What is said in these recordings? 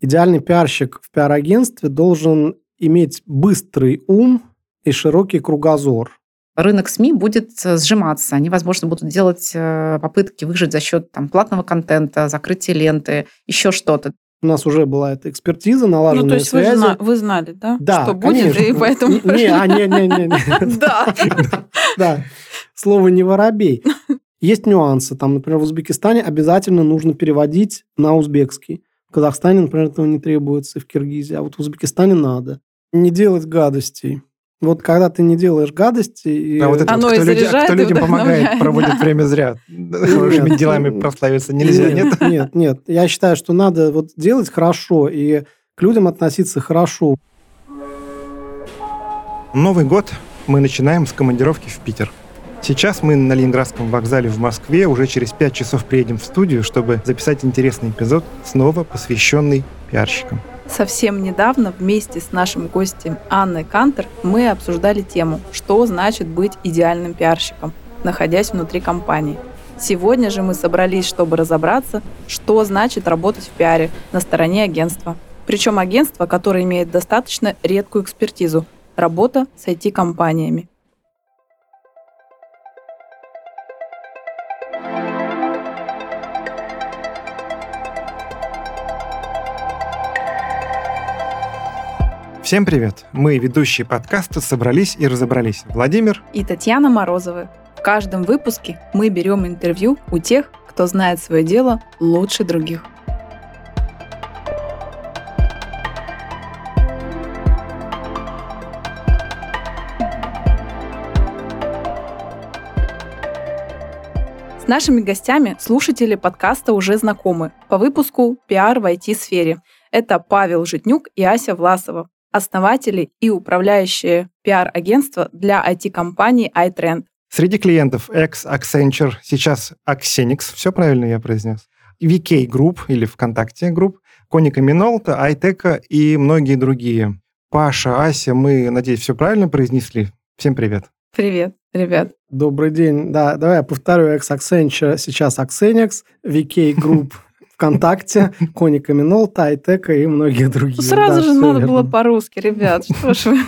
Идеальный пиарщик в пиар-агентстве должен иметь быстрый ум и широкий кругозор. Рынок СМИ будет э, сжиматься. Они, возможно, будут делать э, попытки выжить за счет там, платного контента, закрытия ленты, еще что-то. У нас уже была эта экспертиза, налаженная Ну, то есть связи. вы, зна- вы знали, да? Да, Что будет, конечно. и поэтому... Не, а, не, не, не, не. Да. Да, слово не воробей. Есть нюансы. Там, например, в Узбекистане обязательно нужно переводить на узбекский. В Казахстане, например, этого не требуется, и в Киргизии. А вот в Узбекистане надо. Не делать гадостей. Вот когда ты не делаешь гадости... И... А вот это Оно вот, и кто, люди- кто и людям помогает, проводит да. время зря. Хорошими делами прославиться нельзя, нет? Нет, нет. Я считаю, что надо вот делать хорошо и к людям относиться хорошо. Новый год мы начинаем с командировки в Питер. Сейчас мы на Ленинградском вокзале в Москве уже через 5 часов приедем в студию, чтобы записать интересный эпизод, снова посвященный пиарщикам. Совсем недавно вместе с нашим гостем Анной Кантер мы обсуждали тему, что значит быть идеальным пиарщиком, находясь внутри компании. Сегодня же мы собрались, чтобы разобраться, что значит работать в пиаре на стороне агентства. Причем агентство, которое имеет достаточно редкую экспертизу – работа с IT-компаниями. Всем привет! Мы, ведущие подкаста, собрались и разобрались. Владимир, И Татьяна Морозова. В каждом выпуске мы берем интервью у тех, кто знает свое дело лучше других. С нашими гостями слушатели подкаста уже знакомы по выпуску «Пиар в IT-сфере». Это Павел Житнюк и Ася Власова, основатели и управляющие пиар-агентства для IT-компании iTrend. среди клиентов ex Accenture, сейчас Axenix, все правильно я произнес, VK Group или ВКонтакте Group, Коника Минолта, Айтека и многие другие. Паша, Ася, мы, надеюсь, все правильно произнесли. Всем привет. Привет, ребят. Добрый день. Да, давай я повторю. Ex Accenture, сейчас Accenix, VK Group ВКонтакте, Коника Минолта, Айтека и многие другие. Сразу Да, же надо верно. было по-русски, ребят. Что ж вы?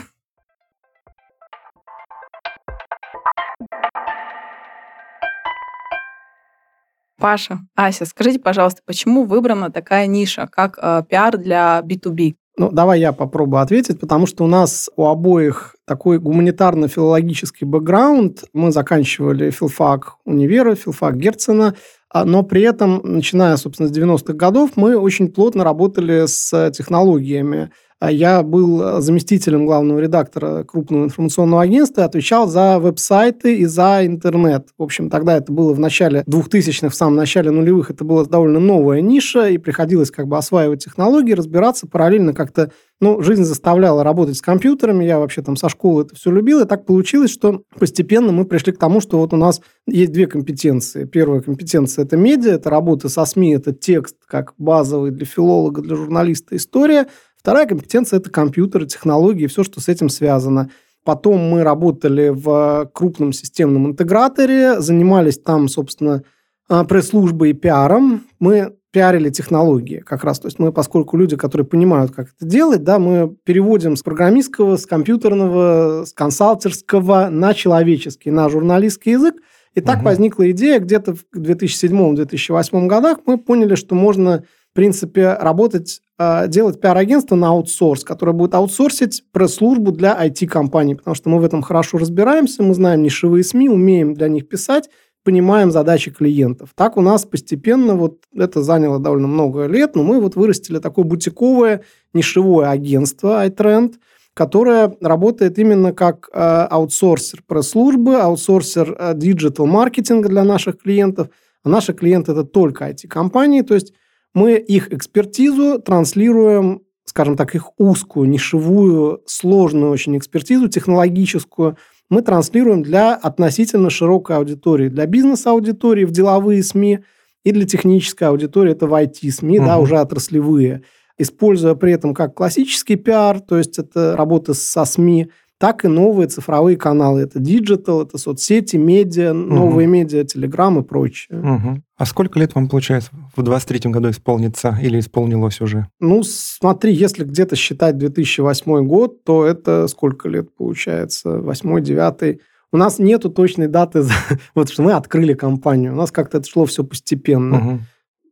Паша, Ася, скажите, пожалуйста, почему выбрана такая ниша, как э, пиар для B2B? Ну, давай я попробую ответить, потому что у нас у обоих такой гуманитарно-филологический бэкграунд. Мы заканчивали филфак универа, филфак Герцена, а, но при этом, начиная, собственно, с 90-х годов, мы очень плотно работали с технологиями. А Я был заместителем главного редактора крупного информационного агентства и отвечал за веб-сайты и за интернет. В общем, тогда это было в начале 2000-х, в самом начале нулевых, это была довольно новая ниша, и приходилось как бы осваивать технологии, разбираться параллельно как-то ну, жизнь заставляла работать с компьютерами, я вообще там со школы это все любил, и так получилось, что постепенно мы пришли к тому, что вот у нас есть две компетенции. Первая компетенция – это медиа, это работа со СМИ, это текст как базовый для филолога, для журналиста история. Вторая компетенция – это компьютеры, технологии, все, что с этим связано. Потом мы работали в крупном системном интеграторе, занимались там, собственно, а, пресс-службой и пиаром. Мы пиарили технологии как раз. То есть мы, поскольку люди, которые понимают, как это делать, да, мы переводим с программистского, с компьютерного, с консалтерского на человеческий, на журналистский язык. И так Мгм. возникла идея где-то в 2007-2008 годах. Мы поняли, что можно, в принципе, работать, э, делать пиар-агентство на аутсорс, которое будет аутсорсить пресс-службу для IT-компаний, потому что мы в этом хорошо разбираемся, мы знаем нишевые СМИ, умеем для них писать, понимаем задачи клиентов. Так у нас постепенно, вот это заняло довольно много лет, но мы вот вырастили такое бутиковое нишевое агентство iTrend, которое работает именно как э, аутсорсер пресс-службы, аутсорсер э, digital-маркетинга для наших клиентов. А наши клиенты – это только IT-компании, то есть мы их экспертизу транслируем, скажем так, их узкую, нишевую, сложную очень экспертизу, технологическую, мы транслируем для относительно широкой аудитории, для бизнес-аудитории в деловые СМИ и для технической аудитории, это в IT-СМИ, да, Мгм. уже отраслевые, используя при этом как классический пиар, то есть это работа со СМИ, так и новые цифровые каналы. Это digital, это соцсети, медиа, новые угу. медиа, телеграм и прочее. Угу. А сколько лет вам, получается, в 23-м году исполнится или исполнилось уже? Ну, смотри, если где-то считать 2008 год, то это сколько лет получается? 8 9 у нас нету точной даты, вот что мы открыли компанию. У нас как-то это шло все постепенно. Угу.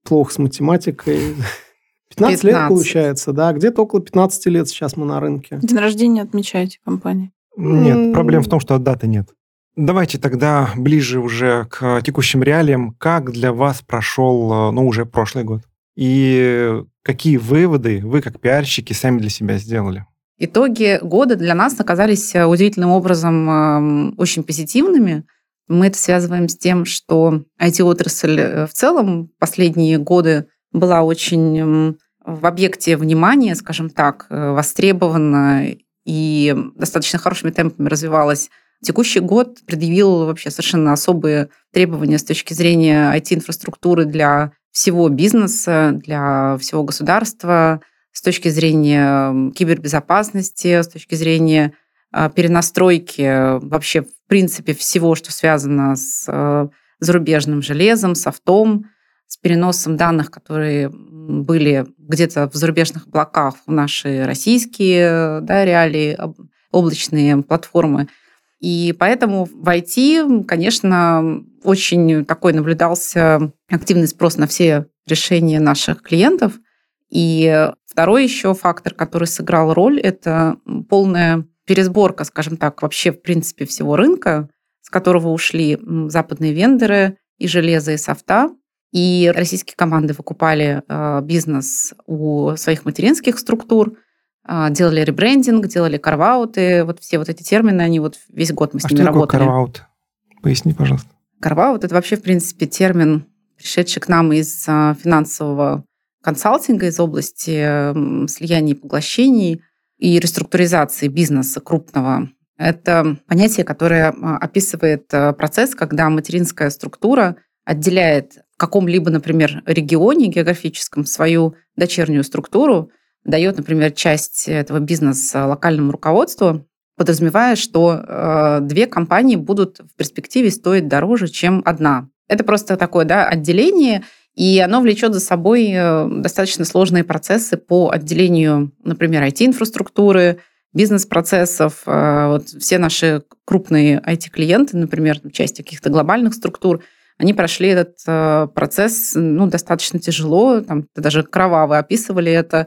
Плохо с математикой. 15, 15 лет получается, да. Где-то около 15 лет сейчас мы на рынке. День рождения отмечаете компании? Нет, проблем в том, что даты нет. Давайте тогда ближе уже к текущим реалиям. Как для вас прошел, ну, уже прошлый год? И какие выводы вы, как пиарщики, сами для себя сделали? Итоги года для нас оказались э, удивительным образом очень позитивными. Мы это связываем с тем, что IT-отрасль э, в целом последние годы была очень в объекте внимания, скажем так, э, востребована и достаточно хорошими темпами развивалась. Текущий год предъявил вообще совершенно особые требования с точки зрения IT-инфраструктуры для всего бизнеса, для всего государства, с точки зрения кибербезопасности, с точки зрения а, перенастройки вообще, в принципе, всего, что связано с э, зарубежным железом, софтом, с переносом данных, которые были где-то в зарубежных облаках в наши российские да, реалии, облачные платформы. И поэтому в IT, конечно, очень такой наблюдался активный спрос на все решения наших клиентов – и второй еще фактор, который сыграл роль, это полная пересборка, скажем так, вообще в принципе всего рынка, с которого ушли западные вендоры и железо, и софта. И российские команды выкупали э, бизнес у своих материнских структур, э, делали ребрендинг, делали карвауты. Вот все вот эти термины, они вот весь год мы с а ними что работали. карваут? Поясни, пожалуйста. Карваут – это вообще, в принципе, термин, пришедший к нам из э, финансового консалтинга из области слияний и поглощений и реструктуризации бизнеса крупного. Это понятие, которое а, описывает процесс, когда материнская структура отделяет каком-либо, например, регионе географическом свою дочернюю структуру, дает, например, часть этого бизнеса локальному руководству, подразумевая, что э, две компании будут в перспективе стоить дороже, чем одна. Это просто такое да, отделение, и оно влечет за собой э, достаточно сложные процессы по отделению, например, IT-инфраструктуры, бизнес-процессов. Э, вот все наши крупные IT-клиенты, например, часть каких-то глобальных структур, они прошли этот э, процесс ну, достаточно тяжело, там, даже кроваво описывали это,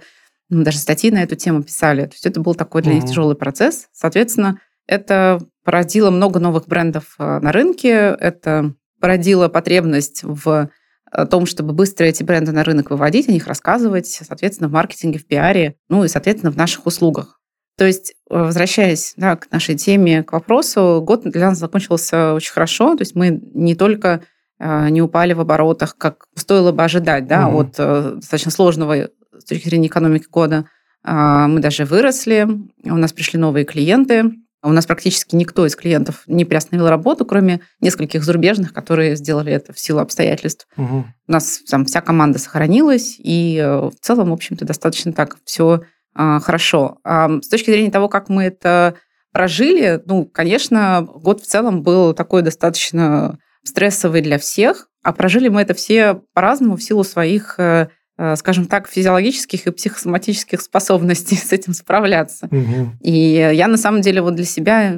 мы даже статьи на эту тему писали. То есть это был такой для них тяжелый процесс. Соответственно, это породило много новых брендов на рынке, это породило потребность в о том, чтобы быстро эти бренды на рынок выводить, о них рассказывать, соответственно, в маркетинге, в пиаре, ну и, соответственно, в наших услугах. То есть, э, возвращаясь да, к нашей теме, к вопросу, год для нас закончился очень хорошо. То есть мы не только э, не упали в оборотах, как стоило бы ожидать да, угу. от э, достаточно сложного с точки зрения экономики года, а, мы даже выросли, у нас пришли новые клиенты, у нас практически никто из клиентов не приостановил работу, кроме нескольких зарубежных, которые сделали это в силу обстоятельств. Угу. У нас там вся команда сохранилась, и э, в целом, в общем-то, достаточно так все а, хорошо. А с точки зрения того, как мы это прожили, ну, конечно, год в целом был такой достаточно стрессовый для всех, а прожили мы это все по-разному в силу своих э, Э, скажем так, физиологических и психосоматических способностей с этим справляться. Угу. И я на самом деле вот для себя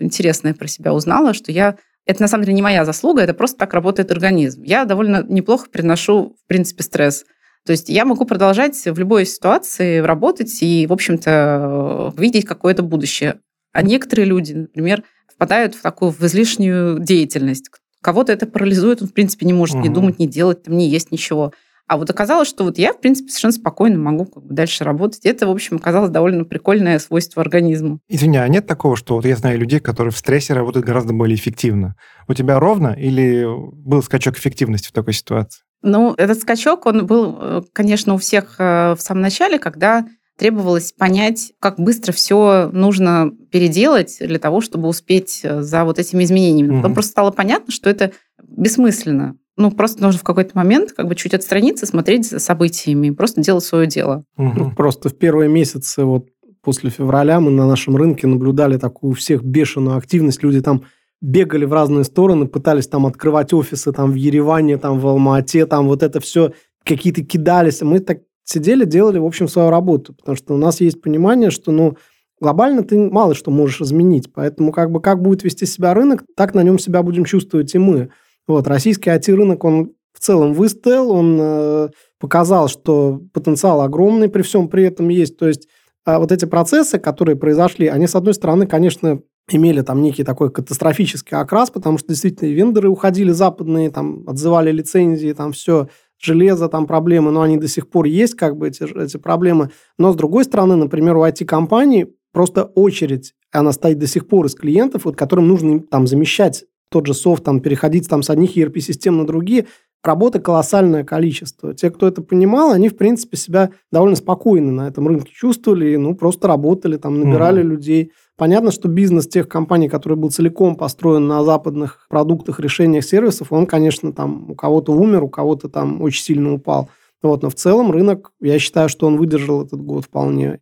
интересное про себя узнала, что я это на самом деле не моя заслуга, это просто так работает организм. Я довольно неплохо приношу, в принципе, стресс. То есть я могу продолжать в любой ситуации работать и, в общем-то, видеть какое-то будущее. А некоторые люди, например, впадают в такую в излишнюю деятельность. Кого-то это парализует, он, в принципе, не может угу. ни думать, ни делать, там не есть ничего. А вот оказалось, что вот я, в принципе, совершенно спокойно могу как бы дальше работать. Это, в общем, оказалось довольно прикольное свойство организма. Извини, а нет такого, что вот я знаю людей, которые в стрессе работают гораздо более эффективно? У тебя ровно или был скачок эффективности в такой ситуации? Ну, этот скачок, он был, э, конечно, у всех э, в самом начале, когда требовалось понять, как быстро все нужно переделать для того, чтобы успеть э, за вот этими изменениями. Потом просто стало понятно, что это бессмысленно ну, просто нужно в какой-то момент как бы чуть отстраниться, смотреть за событиями, просто делать свое дело. Угу. Ну, просто в первые месяцы вот после февраля мы на нашем рынке наблюдали такую у всех бешеную активность. Люди там бегали в разные стороны, пытались там открывать офисы там в Ереване, там в Алма-Ате, там вот это все какие-то кидались. Мы так сидели, делали, в общем, свою работу, потому что у нас есть понимание, что, ну, глобально ты мало что можешь изменить, поэтому как бы как будет вести себя рынок, так на нем себя будем чувствовать и мы. Вот, российский IT-рынок, он в целом выстоял, он э, показал, что потенциал огромный при всем при этом есть. То есть э, вот эти процессы, которые произошли, они, с одной стороны, конечно, имели там некий такой катастрофический окрас, потому что действительно вендоры уходили западные, там отзывали лицензии, там все, железо, там проблемы, но они до сих пор есть, как бы эти, эти проблемы. Но с другой стороны, например, у IT-компаний просто очередь, она стоит до сих пор из клиентов, вот, которым нужно там замещать тот же софт, там, переходить там, с одних ERP-систем на другие, работы колоссальное количество. Те, кто это понимал, они, в принципе, себя довольно спокойно на этом рынке чувствовали, ну, просто работали, там, набирали mm-hmm. людей. Понятно, что бизнес тех компаний, который был целиком построен на западных продуктах, решениях, сервисов, он, конечно, там у кого-то умер, у кого-то там очень сильно упал. Вот, но в целом рынок, я считаю, что он выдержал этот год вполне.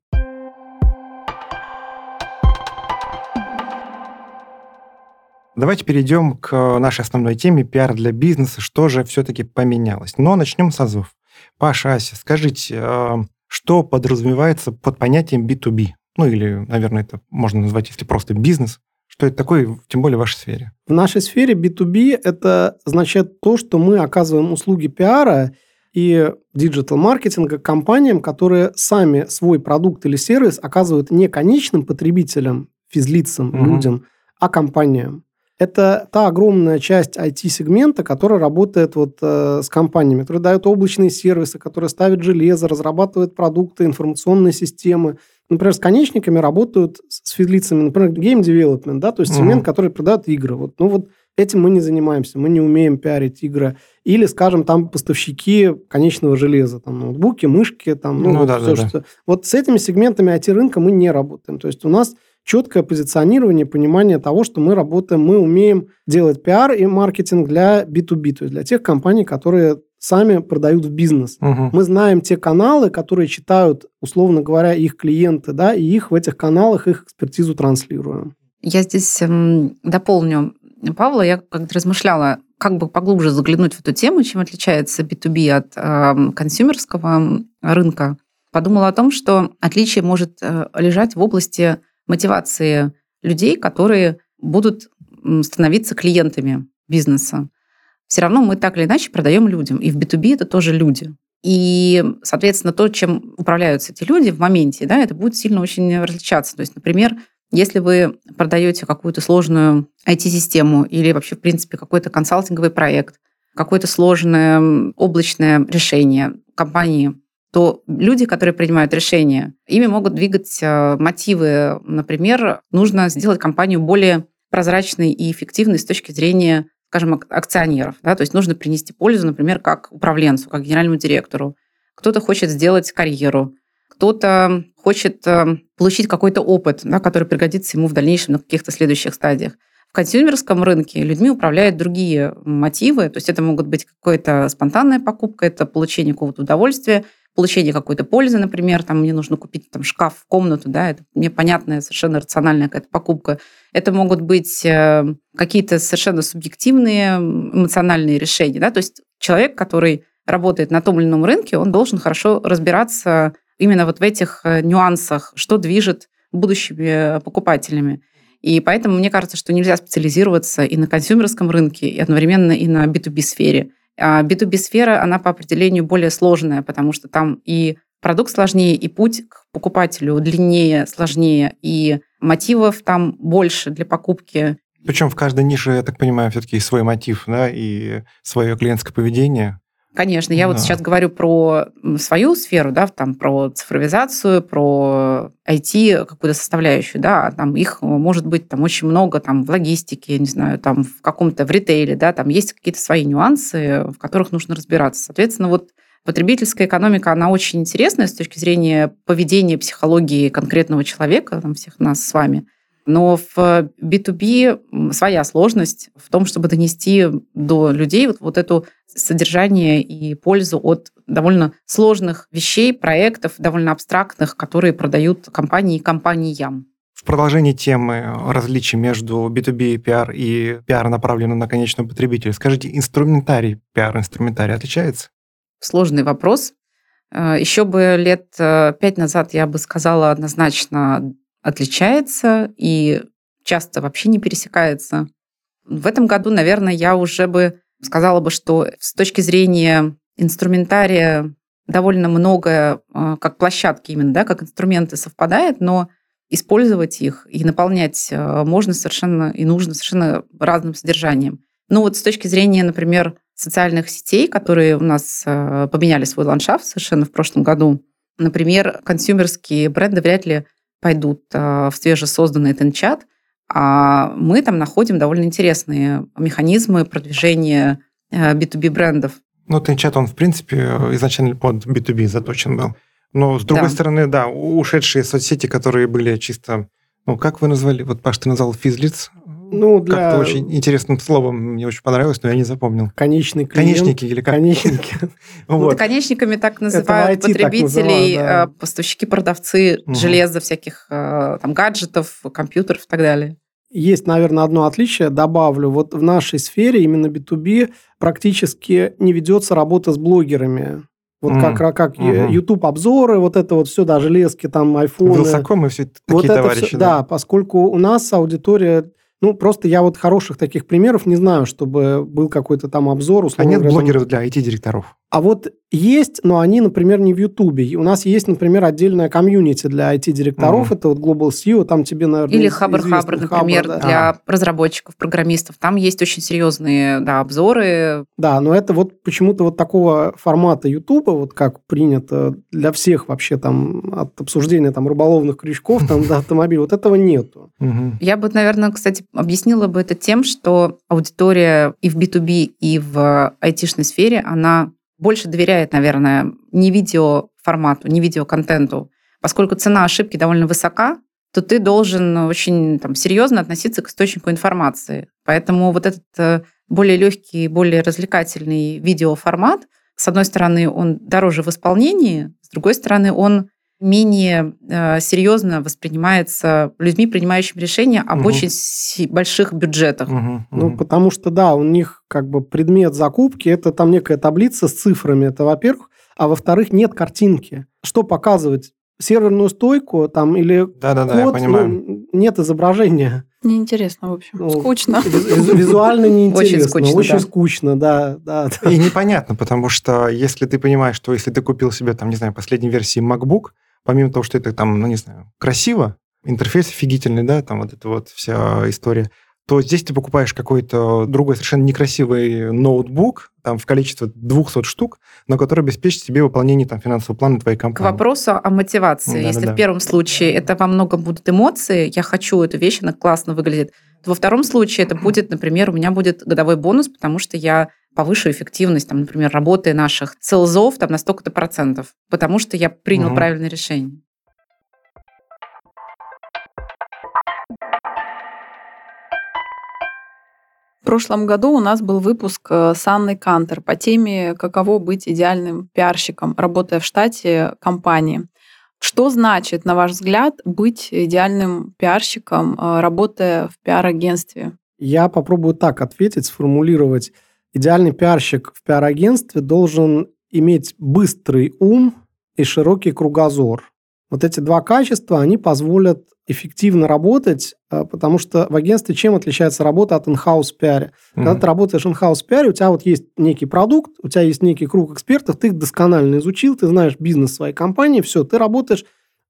Давайте перейдем к нашей основной теме пиар для бизнеса. Что же все-таки поменялось? Но начнем с азов. Паша, Ася, скажите, э, что подразумевается под понятием B2B? Ну или, наверное, это можно назвать, если просто бизнес. Что это такое, тем более в вашей сфере? В нашей сфере B2B это значит то, что мы оказываем услуги пиара и диджитал-маркетинга компаниям, которые сами свой продукт или сервис оказывают не конечным потребителям, физлицам, угу. людям, а компаниям. Это та огромная часть IT-сегмента, которая работает вот э, с компаниями, которые дают облачные сервисы, которые ставят железо, разрабатывают продукты, информационные системы. Например, с конечниками работают с физлицами, например, game development, да, то есть сегмент, угу. который продает игры. Вот, ну вот этим мы не занимаемся, мы не умеем пиарить игры. Или, скажем, там поставщики конечного железа, там ноутбуки, мышки, там, ну, ну вот да, все, да, что... Да. Вот с этими сегментами IT-рынка мы не работаем. То есть у нас четкое позиционирование, понимание того, что мы работаем, мы умеем делать пиар и маркетинг для B2B, то есть для тех компаний, которые сами продают в бизнес. Угу. Мы знаем те каналы, которые читают, условно говоря, их клиенты, да, и их в этих каналах, их экспертизу транслируем. Я здесь эм, дополню Павла. Я как-то размышляла, как бы поглубже заглянуть в эту тему, чем отличается B2B от э, консюмерского рынка. Подумала о том, что отличие может э, лежать в области мотивации людей, которые будут становиться клиентами бизнеса. Все равно мы так или иначе продаем людям. И в B2B это тоже люди. И, соответственно, то, чем управляются эти люди в моменте, да, это будет сильно очень различаться. То есть, например, если вы продаете какую-то сложную IT-систему или вообще, в принципе, какой-то консалтинговый проект, какое-то сложное облачное решение компании, то люди, которые принимают решения, ими могут двигать э, мотивы. Например, нужно сделать компанию более прозрачной и эффективной с точки зрения, скажем, акционеров. Да? То есть нужно принести пользу, например, как управленцу, как генеральному директору. Кто-то хочет сделать карьеру, кто-то хочет э, получить какой-то опыт, да, который пригодится ему в дальнейшем на каких-то следующих стадиях. В консюмерском рынке людьми управляют другие мотивы, то есть это могут быть какая-то спонтанная покупка, это получение какого-то удовольствия, получение какой-то пользы, например, там мне нужно купить там шкаф комнату, да, это мне понятная, совершенно рациональная какая-то покупка. Это могут быть э, какие-то совершенно субъективные эмоциональные решения, да, то есть человек, который работает на том или ином рынке, он должен хорошо разбираться именно вот в этих э, нюансах, что движет будущими покупателями. И поэтому мне кажется, что нельзя специализироваться и на консюмерском рынке, и одновременно и на B2B-сфере. А B2B-сфера, она по определению более сложная, потому что там и продукт сложнее, и путь к покупателю длиннее, сложнее, и мотивов там больше для покупки. Причем в каждой нише, я так понимаю, все-таки свой мотив, да, и свое клиентское поведение. Конечно, я да. вот сейчас говорю про свою сферу, да, там про цифровизацию, про IT какую-то составляющую, да, там их может быть там очень много там в логистике, не знаю, там в каком-то в ритейле, да, там есть какие-то свои нюансы, в которых нужно разбираться. Соответственно, вот потребительская экономика, она очень интересная с точки зрения поведения, психологии конкретного человека, там всех нас с вами. Но в B2B своя сложность в том, чтобы донести до людей вот, вот эту содержание и пользу от довольно сложных вещей, проектов, довольно абстрактных, которые продают компании и компаниям. В продолжении темы различий между B2B PR и PR, направленным на конечного потребителя, скажите, инструментарий, PR-инструментарий отличается? Сложный вопрос. Э, Еще бы лет э, пять назад я бы сказала однозначно отличается и часто вообще не пересекается. В этом году, наверное, я уже бы сказала бы, что с точки зрения инструментария довольно многое, э, как площадки именно, да, как инструменты совпадает, но использовать их и наполнять можно совершенно и нужно совершенно разным содержанием. Ну вот с точки зрения, например, социальных сетей, которые у нас э, поменяли свой ландшафт совершенно в прошлом году. Например, консюмерские бренды вряд ли пойдут э, в свежесозданный Тенчат, а мы там находим довольно интересные механизмы продвижения B2B э, брендов. Ну, Тенчат, он, в принципе, изначально под B2B заточен был. Но, с другой да. стороны, да, ушедшие соцсети, которые были чисто, ну, как вы назвали, вот, Паш, ты назвал физлиц, ну, для... Как-то очень интересным словом мне очень понравилось, но я не запомнил. Конечный клиент. Конечники или как? Конечники. вот. Конечниками так называют потребителей, э, поставщики, продавцы железа, всяких э, там гаджетов, компьютеров и так далее. Есть, наверное, одно отличие, добавлю. Вот в нашей сфере, именно B2B, практически не ведется работа с блогерами. Вот mm. как, как mm-hmm. YouTube-обзоры, вот это вот все, да, железки, там, айфоны. Вилсаком и все такие вот товарищи. Все, да. да, поскольку у нас аудитория ну, просто я вот хороших таких примеров не знаю, чтобы был какой-то там обзор. А нет блогеров для IT-директоров? А вот есть, но они, например, не в Ютубе. У нас есть, например, отдельная комьюнити для IT-директоров. Mm. Это вот Global SEO, там тебе, наверное, Или Хабр Хабр, например, Хабр, да. для а. разработчиков, программистов. Там есть очень серьезные да, обзоры. Да, но это вот почему-то вот такого формата Ютуба, вот как принято для всех вообще там от обсуждения там рыболовных крючков там до автомобиля, вот этого нету. Я бы, наверное, кстати, объяснила бы это тем, что аудитория и в B2B, и в айтишной сфере, она больше доверяет, наверное, не видеоформату, не видеоконтенту. Поскольку цена ошибки довольно высока, то ты должен очень там, серьезно относиться к источнику информации. Поэтому вот этот э, более легкий, более развлекательный видеоформат, с одной стороны, он дороже в исполнении, с другой стороны, он менее э, серьезно воспринимается людьми, принимающими решения об угу. очень больших бюджетах. Угу, угу. Ну, потому что, да, у них как бы предмет закупки – это там некая таблица с цифрами, это во-первых. А во-вторых, нет картинки. Что показывать? Серверную стойку там или да, да, да, код? Ну, нет изображения. Неинтересно, в общем. Ну, скучно. Визуально неинтересно. Очень скучно, Очень да. скучно, да, да. И непонятно, потому что если ты понимаешь, что если ты купил себе, там, не знаю, последней версии MacBook, помимо того, что это там, ну не знаю, красиво, интерфейс офигительный, да, там вот эта вот вся история, то здесь ты покупаешь какой-то другой совершенно некрасивый ноутбук, там в количестве 200 штук, но который обеспечит тебе выполнение там, финансового плана твоей компании. К вопросу о мотивации. Да, Если да, да. в первом случае это во многом будут эмоции, я хочу эту вещь, она классно выглядит, то во втором случае это будет, например, у меня будет годовой бонус, потому что я повышу эффективность, там, например, работы наших селзов там, на столько-то процентов, потому что я принял угу. правильное решение. В прошлом году у нас был выпуск э, с Анной Кантер по теме «Каково быть идеальным пиарщиком, работая в штате компании». Что значит, на ваш взгляд, быть идеальным пиарщиком, э, работая в пиар-агентстве? Я попробую так ответить, сформулировать идеальный пиарщик в пиар-агентстве должен иметь быстрый ум и широкий кругозор. Вот эти два качества, они позволят эффективно работать, а, потому что в агентстве чем отличается работа от in-house пиаре? Mm-hmm. Когда ты работаешь в in-house пиаре, у тебя вот есть некий продукт, у тебя есть некий круг экспертов, ты их досконально изучил, ты знаешь бизнес своей компании, все, ты работаешь.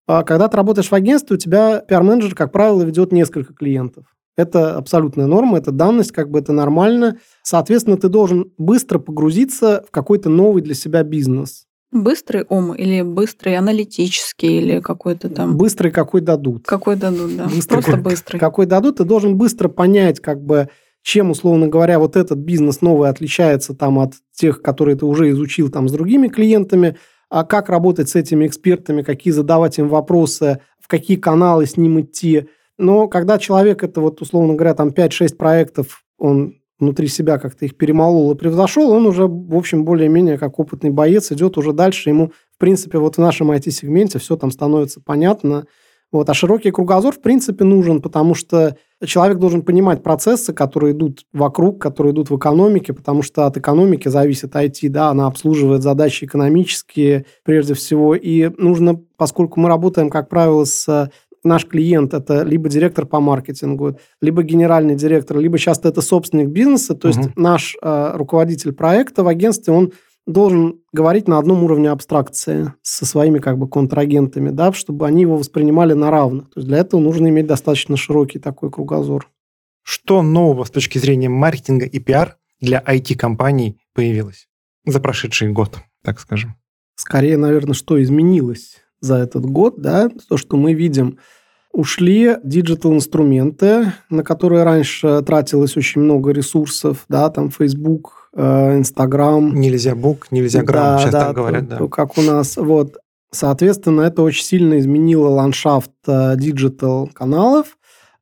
А когда ты работаешь в агентстве, у тебя пиар-менеджер, как правило, ведет несколько клиентов. Это абсолютная норма, это данность, как бы это нормально. Соответственно, ты должен быстро погрузиться в какой-то новый для себя бизнес. Быстрый ум или быстрый аналитический или какой-то там... Быстрый какой дадут. Какой дадут, да. Быстрый, Просто быстрый. Какой дадут, ты должен быстро понять, как бы, чем, условно говоря, вот этот бизнес новый отличается там от тех, которые ты уже изучил там с другими клиентами, а как работать с этими экспертами, какие задавать им вопросы, в какие каналы с ним идти, Но когда человек это вот, условно говоря, там 5-6 проектов, он внутри себя как-то их перемолол и превзошел, он уже, в общем, более-менее как опытный боец идет уже дальше. Ему, в принципе, вот в нашем IT-сегменте все там становится понятно. Вот. А широкий кругозор, в принципе, нужен, потому что человек должен понимать процессы, которые идут вокруг, которые идут в экономике, потому что от экономики зависит IT, да, она обслуживает задачи экономические прежде всего. И нужно, поскольку мы работаем, как правило, с наш клиент это либо директор по маркетингу, либо генеральный директор, либо часто это собственник бизнеса, то угу. есть наш э, руководитель проекта в агентстве, он должен говорить на одном уровне абстракции со своими как бы контрагентами, да, чтобы они его воспринимали на равных. То есть для этого нужно иметь достаточно широкий такой кругозор. Что нового с точки зрения маркетинга и пиар для IT-компаний появилось за прошедший год, так скажем? Скорее, наверное, что изменилось за этот год, да, то, что мы видим – ушли digital-инструменты, на которые раньше тратилось очень много ресурсов, да, там Facebook, э, Instagram. Нельзябук, нельзяграм, да, сейчас да, так говорят, то, да. Как у нас, вот. Соответственно, это очень сильно изменило ландшафт э, digital-каналов,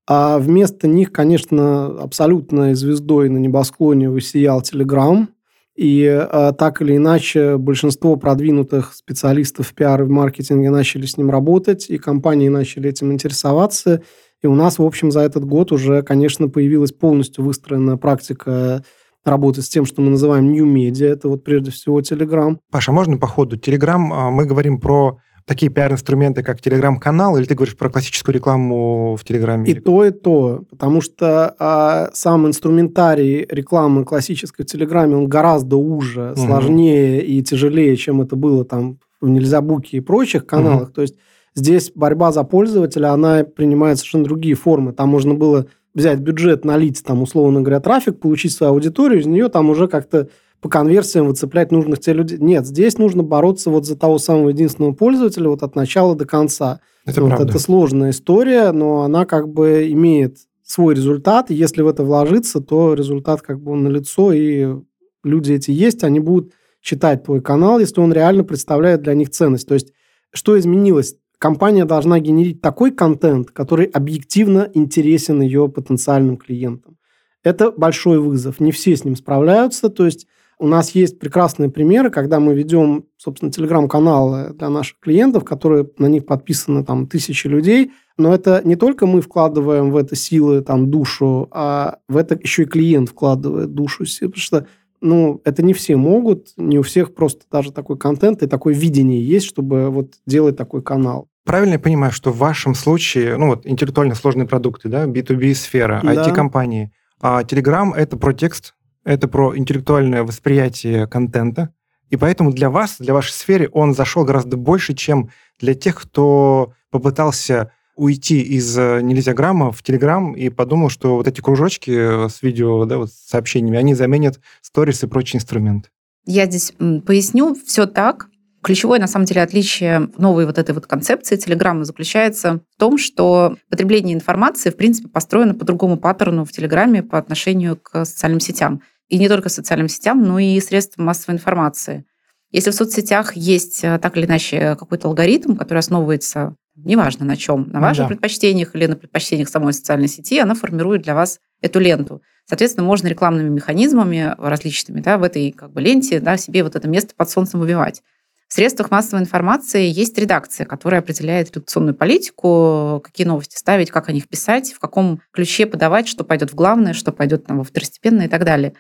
а вместо них, конечно, абсолютно звездой на небосклоне высиял Telegram, и э, так или иначе большинство продвинутых специалистов в пиар и в маркетинге начали с ним работать, и компании начали этим интересоваться. И у нас, в общем, за этот год уже, конечно, появилась полностью выстроенная практика работы с тем, что мы называем new media. Это вот прежде всего Telegram. Паша, можно по ходу? Telegram, а, мы говорим про такие пиар-инструменты, как телеграм-канал, или ты говоришь про классическую рекламу в Телеграме? И то, и то. Потому что а, сам инструментарий рекламы классической в Телеграме, он гораздо уже, угу. сложнее и тяжелее, чем это было там в Нельзя Буки и прочих каналах. Угу. То есть здесь борьба за пользователя, она принимает совершенно другие формы. Там можно было взять бюджет, налить, там, условно говоря, трафик, получить свою аудиторию, из нее там уже как-то по конверсиям выцеплять нужных тебе людей. Нет, здесь нужно бороться вот за того самого единственного пользователя вот от начала до конца. Это, вот это сложная история, но она как бы имеет свой результат, и если в это вложиться, то результат как бы он налицо, и люди эти есть, они будут читать твой канал, если он реально представляет для них ценность. То есть, что изменилось? Компания должна генерить такой контент, который объективно интересен ее потенциальным клиентам. Это большой вызов. Не все с ним справляются. То есть у нас есть прекрасные примеры, когда мы ведем, собственно, телеграм-каналы для наших клиентов, которые на них подписаны там тысячи людей, но это не только мы вкладываем в это силы, там, душу, а в это еще и клиент вкладывает душу, потому что ну, это не все могут, не у всех просто даже такой контент и такое видение есть, чтобы вот делать такой канал. Правильно я понимаю, что в вашем случае, ну вот интеллектуально сложные продукты, да, B2B сфера, да. IT-компании, а Telegram это про текст, это про интеллектуальное восприятие контента, и поэтому для вас, для вашей сферы, он зашел гораздо больше, чем для тех, кто попытался уйти из э, нельзя грамма в Телеграм и подумал, что вот эти кружочки э, с видео, да, вот с сообщениями, они заменят сторис и прочие инструменты. Я здесь поясню, все так. Ключевое, на самом деле, отличие новой вот этой вот концепции Телеграма заключается в том, что потребление информации, в принципе, построено по другому паттерну в Телеграме по отношению к социальным сетям. И не только социальным сетям, но и средствам массовой информации. Если в соцсетях есть э, так или иначе какой-то алгоритм, который основывается, неважно на чем, на ваших да. предпочтениях или на предпочтениях самой социальной сети, она формирует для вас эту ленту. Соответственно, можно рекламными механизмами различными да, в этой как бы, ленте да, себе вот это место под солнцем выбивать. В средствах массовой информации есть редакция, которая определяет редакционную политику, какие новости ставить, как о них писать, в каком ключе подавать, что пойдет в главное, что пойдет там, во второстепенное и так далее.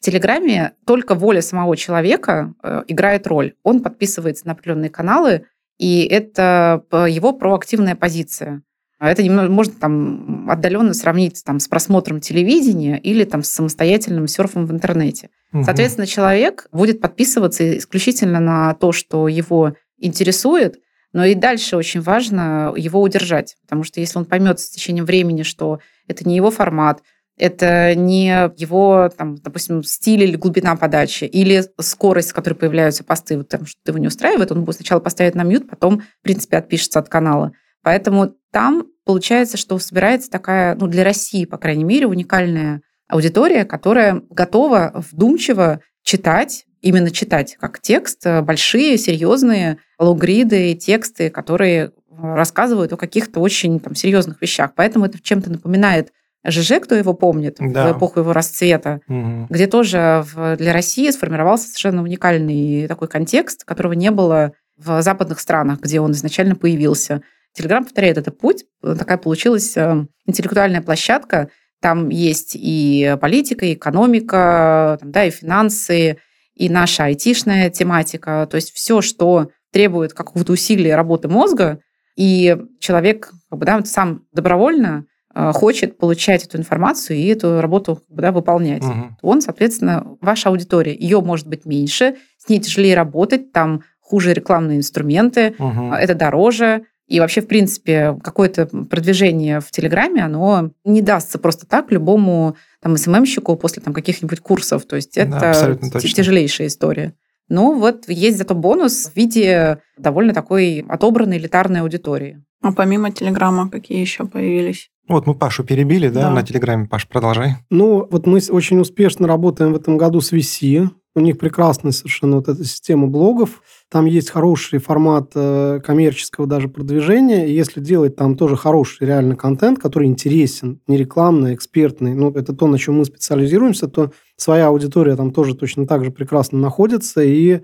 В Телеграме только воля самого человека э, играет роль. Он подписывается на определенные каналы, и это его проактивная позиция. А это немного можно там отдаленно сравнить там, с просмотром телевидения или там, с самостоятельным серфом в интернете. Угу. Соответственно, человек будет подписываться исключительно на то, что его интересует, но и дальше очень важно его удержать, потому что если он поймет с течением времени, что это не его формат, это не его, там, допустим, стиль или глубина подачи, или скорость, с которой появляются посты, вот, там, что его не устраивает, он будет сначала поставить на мьют, потом, в принципе, отпишется от канала. Поэтому там получается, что собирается такая, ну, для России, по крайней мере, уникальная аудитория, которая готова вдумчиво читать, именно читать как текст, большие, серьезные лонгриды, тексты, которые рассказывают о каких-то очень там, серьезных вещах. Поэтому это чем-то напоминает ЖЖ, кто его помнит, да. в эпоху его расцвета, угу. где тоже для России сформировался совершенно уникальный такой контекст, которого не было в западных странах, где он изначально появился. Телеграм повторяет этот путь. Такая получилась э, интеллектуальная площадка. Там есть и политика, и экономика, там, да, и финансы, и наша айтишная тематика. То есть все, что требует какого-то усилия работы мозга, и человек как бы, да, сам добровольно хочет получать эту информацию и эту работу да, выполнять. Угу. Он, соответственно, ваша аудитория. Ее может быть меньше, с ней тяжелее работать, там хуже рекламные инструменты, угу. это дороже. И вообще, в принципе, какое-то продвижение в Телеграме, оно не дастся просто так любому там, СММщику после там, каких-нибудь курсов. То есть это да, тяжелейшая история. Но вот есть зато бонус в виде довольно такой отобранной элитарной аудитории. А помимо Телеграма какие еще появились? Вот мы Пашу перебили, да, да, на Телеграме. Паш, продолжай. Ну, вот мы очень успешно работаем в этом году с VC. У них прекрасная совершенно вот эта система блогов. Там есть хороший формат э, коммерческого даже продвижения. И если делать там тоже хороший реальный контент, который интересен, не рекламный, экспертный, ну, это то, на чем мы специализируемся, то своя аудитория там тоже точно так же прекрасно находится, и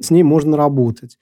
с ней можно работать.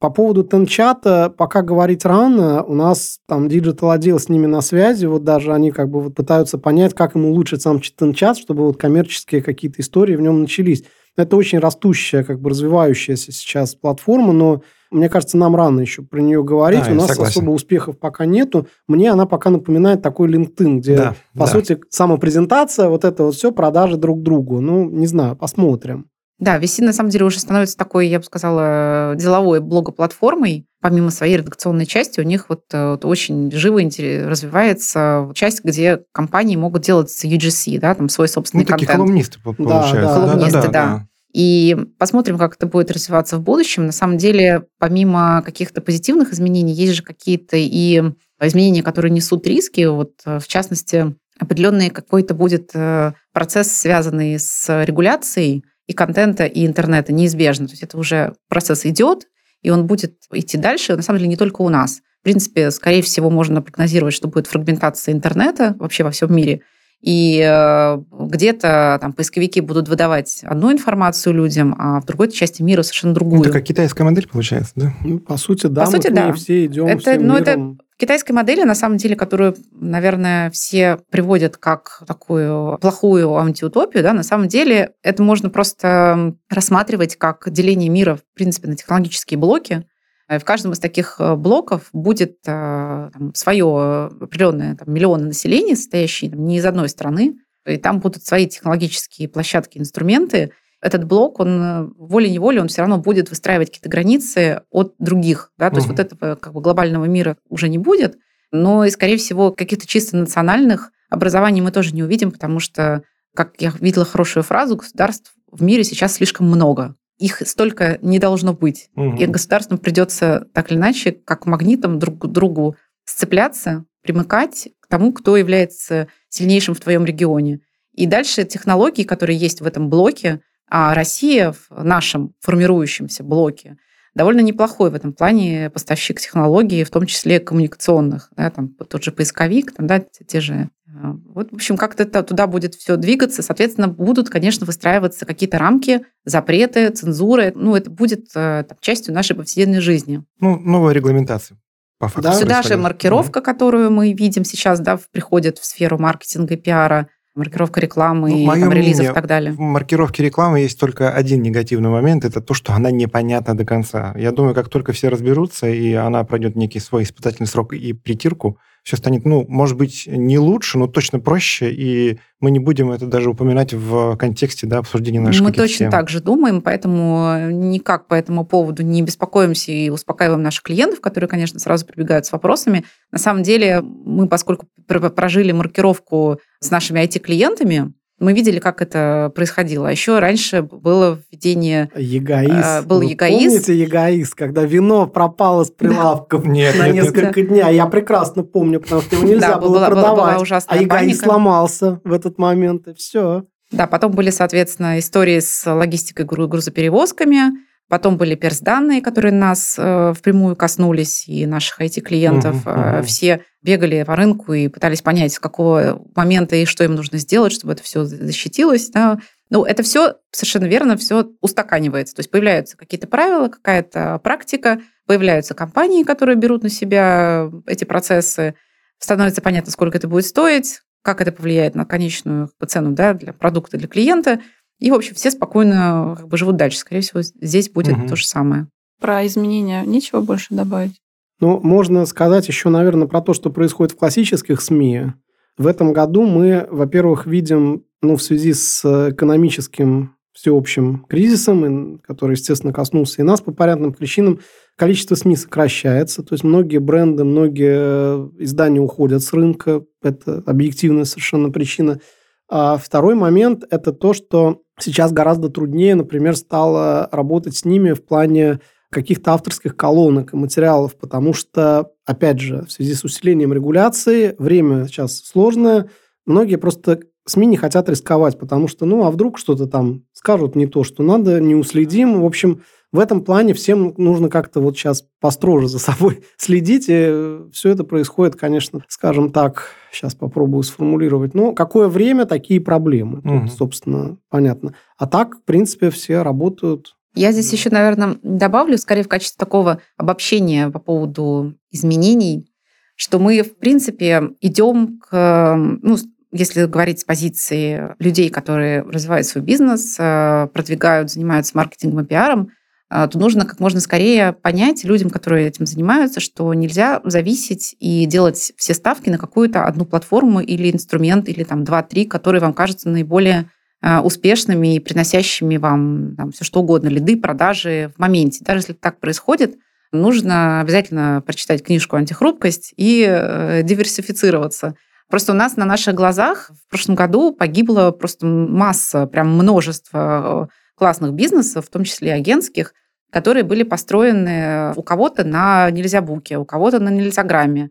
По поводу Тенчата пока говорить рано. У нас там digital отдел с ними на связи. Вот даже они как бы вот пытаются понять, как им улучшить сам TenChat, чтобы вот коммерческие какие-то истории в нем начались. Это очень растущая, как бы развивающаяся сейчас платформа, но мне кажется, нам рано еще про нее говорить. Да, У нас согласен. особо успехов пока нету. Мне она пока напоминает такой LinkedIn, где, да, по да. сути, самопрезентация, вот это вот все, продажи друг другу. Ну, не знаю, посмотрим. Да, VC на самом деле уже становится такой, я бы сказала, деловой блогоплатформой. Помимо своей редакционной части, у них вот, э, вот очень живо развивается часть, где компании могут делать UGC, да, там свой собственный ну, контент. такие колумнисты получаются. Да, да. Колумнисты, да. да, да. да. И посмотрим, как это будет развиваться в будущем. На самом деле, помимо каких-то позитивных изменений, есть же какие-то и изменения, которые несут риски. Вот, э, в частности, определенный какой-то будет э, процесс, связанный с регуляцией, и контента, и интернета неизбежно. То есть это уже процесс идет, и он будет идти дальше, на самом деле, не только у нас. В принципе, скорее всего, можно прогнозировать, что будет фрагментация интернета вообще во всем мире. И э, где-то там поисковики будут выдавать одну информацию людям, а в другой части мира совершенно другую. Ну, это как китайская модель получается, да? Ну, по сути, да. По сути, да. все идем это, всем ну, миром. Китайской модели, на самом деле, которую, наверное, все приводят как такую плохую антиутопию, да, на самом деле это можно просто рассматривать как деление мира, в принципе, на технологические блоки. В каждом из таких э, блоков будет э, там, свое определенное там, миллионы населения, состоящие там, не из одной страны, и там будут свои технологические площадки, инструменты, этот блок, он э, волей-неволей, он все равно будет выстраивать какие-то границы от других. Да? То угу. есть вот этого как бы, глобального мира уже не будет, но и, скорее всего, каких-то чисто национальных образований мы тоже не увидим, потому что, как я видела хорошую фразу, государств в мире сейчас слишком много. Их столько не должно быть. Угу. И государствам придется так или иначе, как магнитом друг к другу сцепляться, примыкать к тому, кто является сильнейшим в твоем регионе. И дальше технологии, которые есть в этом блоке, а Россия в нашем формирующемся блоке довольно неплохой в этом плане поставщик технологий, в том числе коммуникационных. Да, там тот же поисковик, там, да, те же а, вот, в общем, как-то туда будет все двигаться. Соответственно, будут, конечно, выстраиваться какие-то рамки, запреты, цензуры. Ну, это будет э, там, частью нашей повседневной жизни. Ну, новая регламентация. По факту да, сюда же маркировка, которую мы видим сейчас, да, приходит в сферу маркетинга и пиара маркировка рекламы, ну, там, релизов мнение, и так далее. В маркировке рекламы есть только один негативный момент, это то, что она непонятна до конца. Я думаю, как только все разберутся, и она пройдет некий свой испытательный срок и притирку, все станет, ну, может быть, не лучше, но точно проще, и мы не будем это даже упоминать в контексте да, обсуждения наших Мы точно тем. так же думаем, поэтому никак по этому поводу не беспокоимся и успокаиваем наших клиентов, которые, конечно, сразу прибегают с вопросами. На самом деле мы, поскольку прожили маркировку с нашими IT-клиентами, мы видели, как это происходило. А еще раньше было введение... Егоиз. Э, был Вы егоиз. Помните егоиз, когда вино пропало с прилавков да. Нет, на нет, несколько нет. дней? Я прекрасно помню, потому что его нельзя да, было была, продавать. Была а егоиз паника. сломался в этот момент, и все. Да, потом были, соответственно, истории с логистикой грузоперевозками, Потом были перс-данные, которые нас э, впрямую коснулись, и наших IT-клиентов. Uh-huh, uh-huh. Все бегали по рынку и пытались понять, с какого момента и что им нужно сделать, чтобы это все защитилось. Да. Ну, это все совершенно верно, все устаканивается. То есть появляются какие-то правила, какая-то практика, появляются компании, которые берут на себя эти процессы, становится понятно, сколько это будет стоить, как это повлияет на конечную цену да, для продукта, для клиента. И, в общем, все спокойно как бы, живут дальше. Скорее всего, здесь будет угу. то же самое. Про изменения нечего больше добавить? Ну, можно сказать еще, наверное, про то, что происходит в классических СМИ. В этом году мы, во-первых, видим, ну, в связи с экономическим всеобщим кризисом, который, естественно, коснулся и нас по понятным причинам, количество СМИ сокращается. То есть многие бренды, многие издания уходят с рынка. Это объективная совершенно причина. А второй момент – это то, что сейчас гораздо труднее, например, стало работать с ними в плане каких-то авторских колонок и материалов, потому что, опять же, в связи с усилением регуляции, время сейчас сложное, многие просто СМИ не хотят рисковать, потому что, ну, а вдруг что-то там скажут не то, что надо, не уследим. В общем, в этом плане всем нужно как-то вот сейчас построже за собой следить, и все это происходит, конечно, скажем так, сейчас попробую сформулировать. Ну, какое время, такие проблемы. Угу. Тут, собственно, понятно. А так, в принципе, все работают я здесь еще, наверное, добавлю, скорее в качестве такого обобщения по поводу изменений, что мы, в принципе, идем к, ну, если говорить с позиции людей, которые развивают свой бизнес, э, продвигают, занимаются маркетингом и пиаром, э, то нужно как можно скорее понять людям, которые этим занимаются, что нельзя зависеть и делать все ставки на какую-то одну платформу или инструмент, или там два-три, которые вам кажутся наиболее успешными и приносящими вам там, все что угодно, лиды, продажи в моменте. Даже если так происходит, нужно обязательно прочитать книжку «Антихрупкость» и диверсифицироваться – Просто у нас на наших глазах в прошлом году погибла просто масса, прям множество э, классных бизнесов, в том числе агентских, которые были построены у кого-то на нельзя буке, у кого-то на нельзя грамме.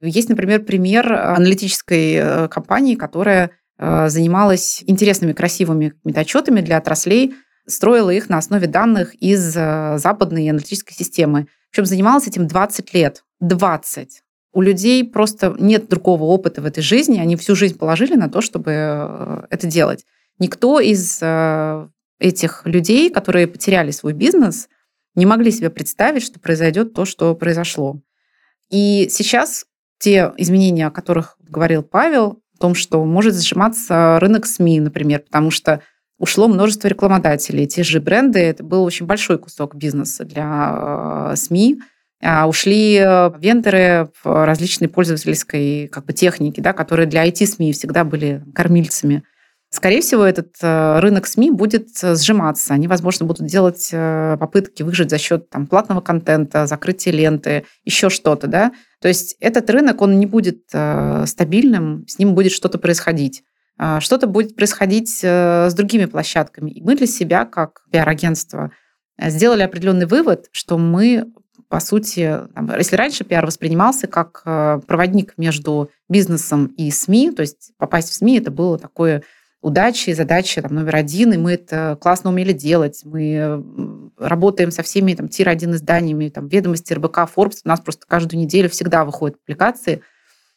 Есть, например, пример аналитической э, компании, которая э, занималась интересными, красивыми метаотчетами для отраслей, строила их на основе данных из западной аналитической системы. Причем занималась этим 20 лет. 20 у людей просто нет другого опыта в этой жизни, они всю жизнь положили на то, чтобы э, это делать. Никто из э, этих людей, которые потеряли свой бизнес, не могли себе представить, что произойдет то, что произошло. И сейчас те изменения, о которых говорил Павел, о том, что может сжиматься рынок СМИ, например, потому что ушло множество рекламодателей. Те же бренды, это был очень большой кусок бизнеса для э, СМИ, а, ушли э, вендоры в различной пользовательской как бы, технике, да, которые для IT-СМИ всегда были кормильцами. Скорее всего, этот э, рынок СМИ будет э, сжиматься. Они, возможно, будут делать попытки выжить за счет там, платного контента, закрытия ленты, еще что-то. Да? То есть этот рынок, он не будет стабильным, с ним будет что-то происходить. А, что-то будет происходить с другими площадками. И мы для себя, как пиар-агентство, сделали определенный вывод, что мы по сути, там, если раньше пиар воспринимался как э, проводник между бизнесом и СМИ, то есть попасть в СМИ это было такое удачи, задача там, номер один, и мы это классно умели делать. Мы работаем со всеми там, тир-1 изданиями, там, ведомости, РБК, Forbes. У нас просто каждую неделю всегда выходят публикации.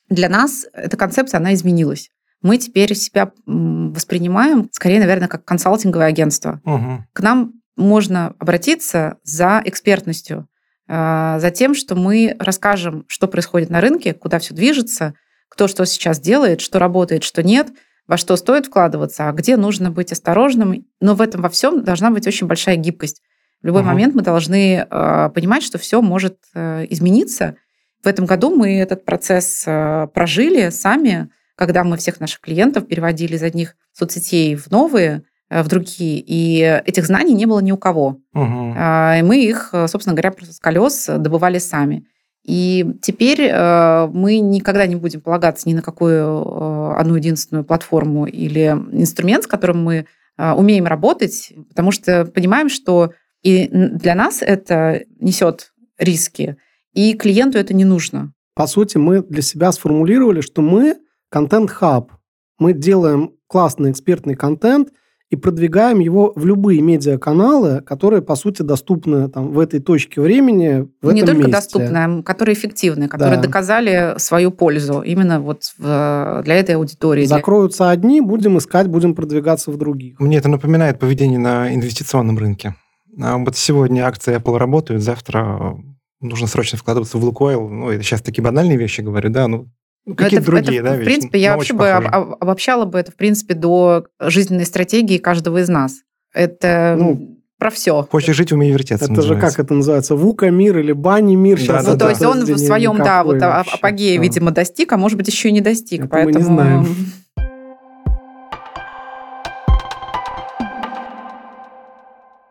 Для нас эта концепция, она изменилась. Мы теперь себя воспринимаем, скорее, наверное, как консалтинговое агентство. Угу. К нам можно обратиться за экспертностью. А, за тем, что мы расскажем, что происходит на рынке, куда все движется, кто что сейчас делает, что работает, что нет, во что стоит вкладываться, а где нужно быть осторожным. Но в этом во всем должна быть очень большая гибкость. В любой угу. момент мы должны э, понимать, что все может э, измениться. В этом году мы этот процесс э, прожили сами, когда мы всех наших клиентов переводили из одних соцсетей в новые, Э, в другие. И этих знаний не было ни у кого. Угу. Мы их, э, собственно говоря, просто с колес добывали сами. И теперь э, мы никогда не будем полагаться ни на какую одну единственную платформу или инструмент, с которым мы умеем работать, потому что понимаем, что и для нас это несет риски, и клиенту это не нужно. По сути, мы для себя сформулировали, что мы контент-хаб. Мы делаем классный экспертный контент, и продвигаем его в любые медиаканалы, которые, по сути, доступны там, в этой точке времени, в Не этом только месте. доступны, а которые эффективны, которые Да. доказали свою пользу именно вот в- для этой аудитории. Закроются одни, будем искать, будем продвигаться в других. Мне это напоминает поведение на инвестиционном рынке. А Вот сегодня акции Apple работают, завтра нужно срочно вкладываться в Лукойл. Ну, это сейчас такие банальные вещи говорю, да, ну, Но какие-то это- другие, это, да, В вещи, принципе, я вообще бы об- обобщала бы это, в принципе, до жизненной стратегии каждого из нас. Это Ну, про все. Хочешь жить, умей вертеться. Это же называется. как это называется? Вука мир или бани мир? Да, Сейчас да, Ну, то есть он в своем, да, вот а- вообще. апогее, Да. видимо, достиг, а может быть, еще и не достиг. Это мы не поэтому... знаем.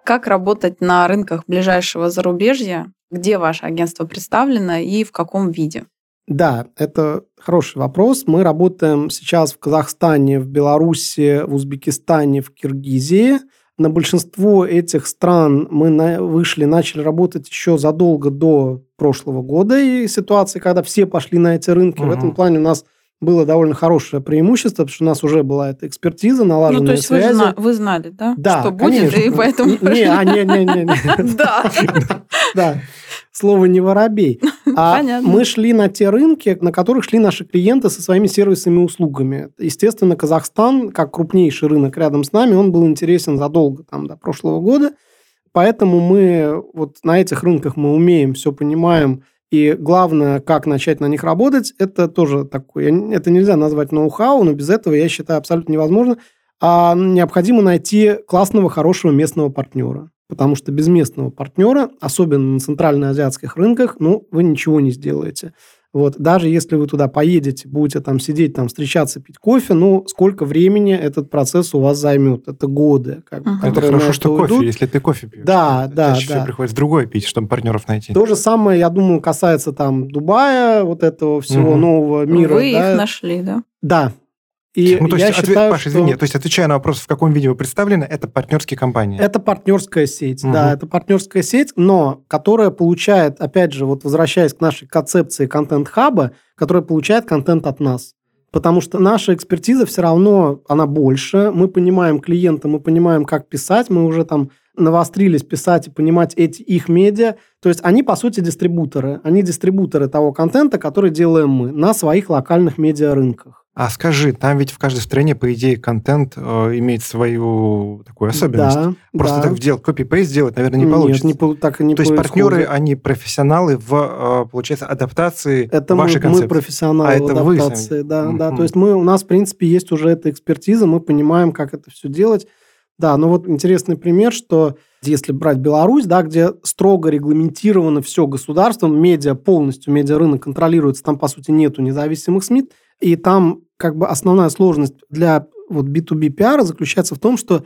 Как работать на рынках ближайшего зарубежья? Где ваше агентство представлено и в каком виде? Да, это хороший вопрос. Мы работаем сейчас в Казахстане, в Беларуси, в Узбекистане, в Киргизии. На большинство этих стран мы на- вышли, начали работать еще задолго до прошлого года и ситуации, когда все пошли на эти рынки. В Мгм. этом плане у нас было довольно хорошее преимущество, потому что у нас уже была эта экспертиза, налаженные Ну, то есть вы, связи. зна- вы знали, да? Да, что будет, конечно. и поэтому... Не, а, не, не, не, не. Да, Да, слово не воробей. А Понятно. мы шли на те рынки, на которых шли наши клиенты со своими сервисами и услугами. Естественно, Казахстан, как крупнейший рынок рядом с нами, он был интересен задолго, там, до прошлого года. Поэтому мы вот на этих рынках мы умеем, все понимаем. И главное, как начать на них работать, это тоже такое, это нельзя назвать ноу-хау, но без этого, я считаю, абсолютно невозможно. А необходимо найти классного, хорошего местного партнера. Потому что без местного партнера, особенно на центральноазиатских рынках, ну, вы ничего не сделаете. Вот, даже если вы туда поедете, будете там сидеть, там встречаться, пить кофе, ну, сколько времени этот процесс у вас займет? Это годы. Как Мгм. Это хорошо, что это кофе, уйдут. если ты кофе пьешь. Да, да, Чаще да. всего приходится другое пить, чтобы партнеров найти. То же самое, я думаю, касается там Дубая, вот этого всего Мгм. нового мира. Вы да. их нашли, да? Да. И ну, то есть, я отве- считаю, Паш, что извини, то есть, отвечая на вопрос, в каком виде вы представлены, это партнерские компании. это партнерская сеть. Мгм. Да, это партнерская сеть, но которая получает, опять же, вот возвращаясь к нашей концепции контент-хаба, которая получает контент от нас. Потому что наша экспертиза все равно, она больше. Мы понимаем клиента, мы понимаем, как писать. Мы уже там навострились писать и понимать эти их медиа. То есть они, по сути, дистрибуторы. Они дистрибуторы того контента, который делаем мы на своих локальных медиарынках. А скажи, там ведь в каждой стране, по идее, контент э, имеет свою такую особенность. Да, Просто да. так сделать, копи-пейст сделать, наверное, не Нет, получится. не полу- так и не То есть партнеры, они профессионалы в, э, получается, адаптации Это мы, вашей мы концепции. профессионалы А в это вы адаптации. сами? Да, да. Мгм. То есть мы, у нас, в принципе, есть уже эта экспертиза, мы понимаем, как это все делать. Да, но вот интересный пример, что если брать Беларусь, да, где строго регламентировано все государством, медиа полностью, медиарынок контролируется, там, по сути, нету независимых СМИ, и там как бы основная сложность для вот B2B пиара заключается в том, что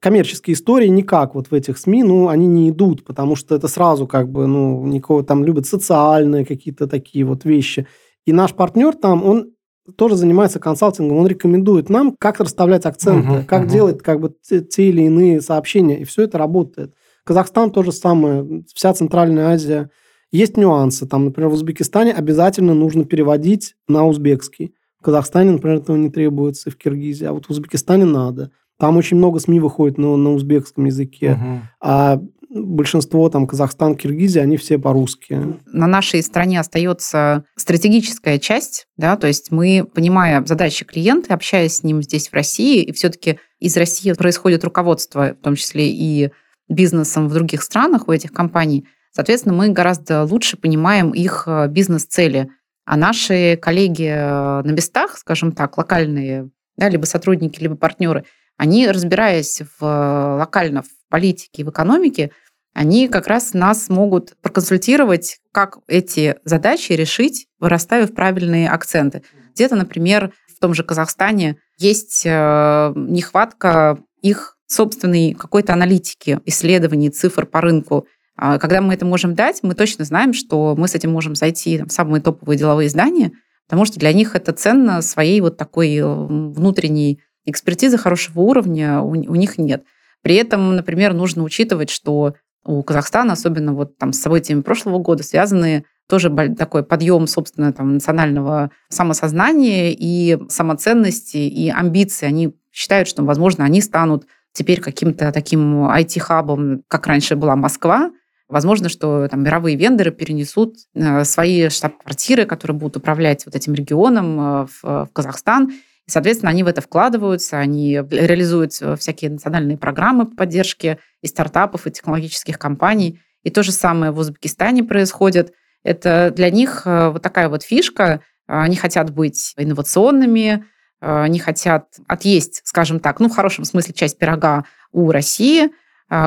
коммерческие истории никак вот в этих СМИ, ну, они не идут, потому что это сразу как бы, ну, никого там любят социальные какие-то такие вот вещи. И наш партнер там, он тоже занимается консалтингом, он рекомендует нам, как расставлять акценты, Мгм, как мгм. делать как бы те, те или иные сообщения, и все это работает. Казахстан то же самое, вся Центральная Азия. Есть нюансы. Там, например, в Узбекистане обязательно нужно переводить на узбекский. В Казахстане, например, этого не требуется, в Киргизии, а вот в Узбекистане надо. Там очень много СМИ выходит на, на узбекском языке, Мгм. а большинство там Казахстан, Киргизия, они все по-русски. на нашей стране остается стратегическая часть, да, то есть мы, понимая задачи клиента, общаясь с ним здесь в России, и все-таки из России происходит руководство, в том числе и бизнесом в других странах у этих компаний, соответственно, мы гораздо лучше понимаем их э, бизнес-цели. А наши коллеги э, на местах, скажем так, локальные, да, либо сотрудники, либо партнеры, они, разбираясь в э, локально в политике и в экономике, они как раз нас могут проконсультировать, как эти задачи решить, вырастая в правильные акценты. Где-то, например, в том же Казахстане есть нехватка их собственной какой-то аналитики, исследований, цифр по рынку. А Когда мы это можем дать, мы точно знаем, что мы с этим можем зайти там, в самые топовые деловые издания, потому что для них это ценно своей вот такой э, внутренней экспертизы хорошего уровня у, них нет. При этом, например, нужно учитывать, что у Казахстана, особенно вот там с событиями прошлого года, связаны тоже такой подъем, собственно, там, национального самосознания и самоценности, и амбиций. Они считают, что, возможно, они станут теперь каким-то таким IT-хабом, как раньше была Москва, Возможно, что там мировые вендоры перенесут э, свои штаб-квартиры, которые будут управлять вот этим регионом э, в, в Казахстан. И, соответственно, они в это вкладываются, они реализуют всякие национальные программы по поддержке и стартапов, и технологических компаний. И то же самое в Узбекистане происходит. Это для них э, вот такая вот фишка. Они хотят быть инновационными, они хотят отъесть, скажем так, ну, в хорошем смысле, часть пирога у России –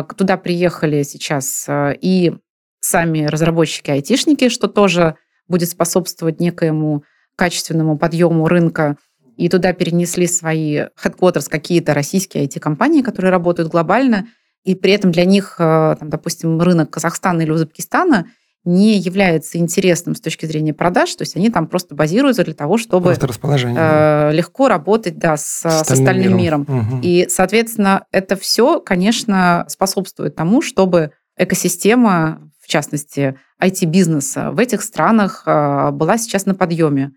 туда приехали сейчас а, и сами разработчики-айтишники, что тоже будет способствовать некоему качественному подъему рынка. И туда перенесли свои headquarters какие-то российские IT-компании, которые работают глобально. И при этом для них, а, там, допустим, рынок Казахстана или Узбекистана – не является интересным с точки зрения продаж, то есть они там просто базируются для того, чтобы э, легко работать да, с, с остальным, остальным миром. миром. Угу. И, соответственно, это все, конечно, способствует тому, чтобы экосистема, в частности, IT-бизнеса в этих странах э, была сейчас на подъеме.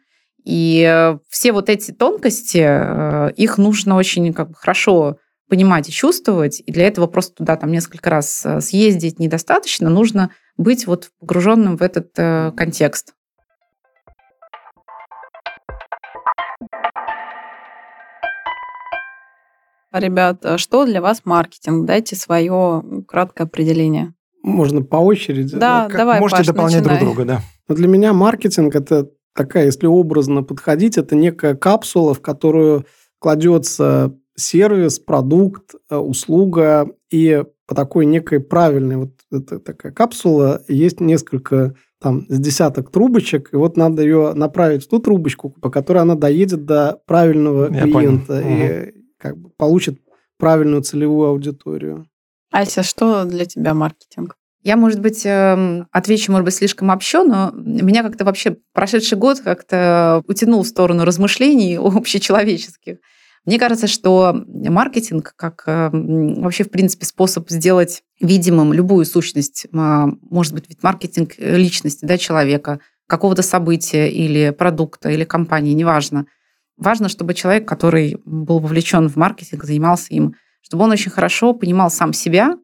И все вот эти тонкости, э, их нужно очень как бы, хорошо понимать и чувствовать, и для этого просто туда там несколько раз э, съездить недостаточно, нужно быть вот погруженным в этот э, контекст. Ребят, а что для вас маркетинг? Дайте свое краткое определение. Можно по очереди. Да, как давай, Можете Паш, дополнять начинай. друг друга, да. Но для меня маркетинг – это такая, если образно подходить, это некая капсула, в которую кладется сервис, продукт, э, услуга, и по такой некой правильной, вот это такая капсула, есть несколько там с десяток трубочек, и вот надо ее направить в ту трубочку, по которой она доедет до правильного Я клиента понял. и угу. как бы получит правильную целевую аудиторию. Ася, что для тебя маркетинг? Я, может быть, эм, отвечу, может быть, слишком общо, но меня как-то вообще прошедший год как-то утянул в сторону размышлений общечеловеческих. Мне кажется, что маркетинг, как э, вообще, в принципе, способ сделать видимым любую сущность, а, может быть, ведь маркетинг личности да, человека, какого-то события или продукта, или компании, неважно. Важно, чтобы человек, который был вовлечен в маркетинг, занимался им, чтобы он очень хорошо понимал сам себя,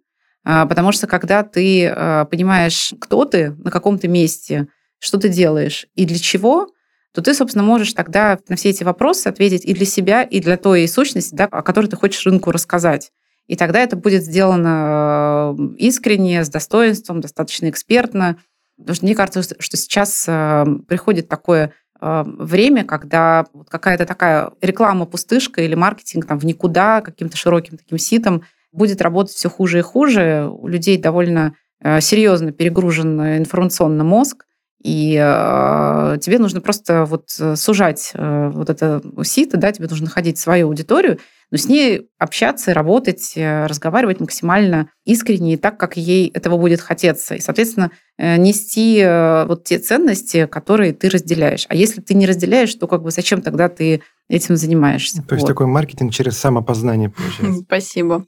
а, потому что когда ты э, понимаешь, кто ты на каком-то месте, что ты делаешь и для чего – то ты, собственно, можешь тогда на все эти вопросы ответить и для себя, и для той сущности, да, о которой ты хочешь рынку рассказать. И тогда это будет сделано э, искренне, с достоинством, достаточно экспертно. Потому что мне кажется, что сейчас э, приходит такое э, время, когда какая-то такая реклама-пустышка или маркетинг там в никуда, каким-то широким таким ситом будет работать все хуже и хуже. У людей довольно серьезно перегружен информационный мозг, и э, тебе нужно просто вот э, сужать э, вот это сито, да, тебе нужно находить свою аудиторию, но с ней общаться, работать, э, разговаривать максимально искренне и так, как ей этого будет хотеться. И, соответственно, э, нести э, вот те ценности, которые ты разделяешь. А если ты не разделяешь, то как бы зачем тогда ты этим занимаешься? То есть такой маркетинг через самопознание получается. Спасибо.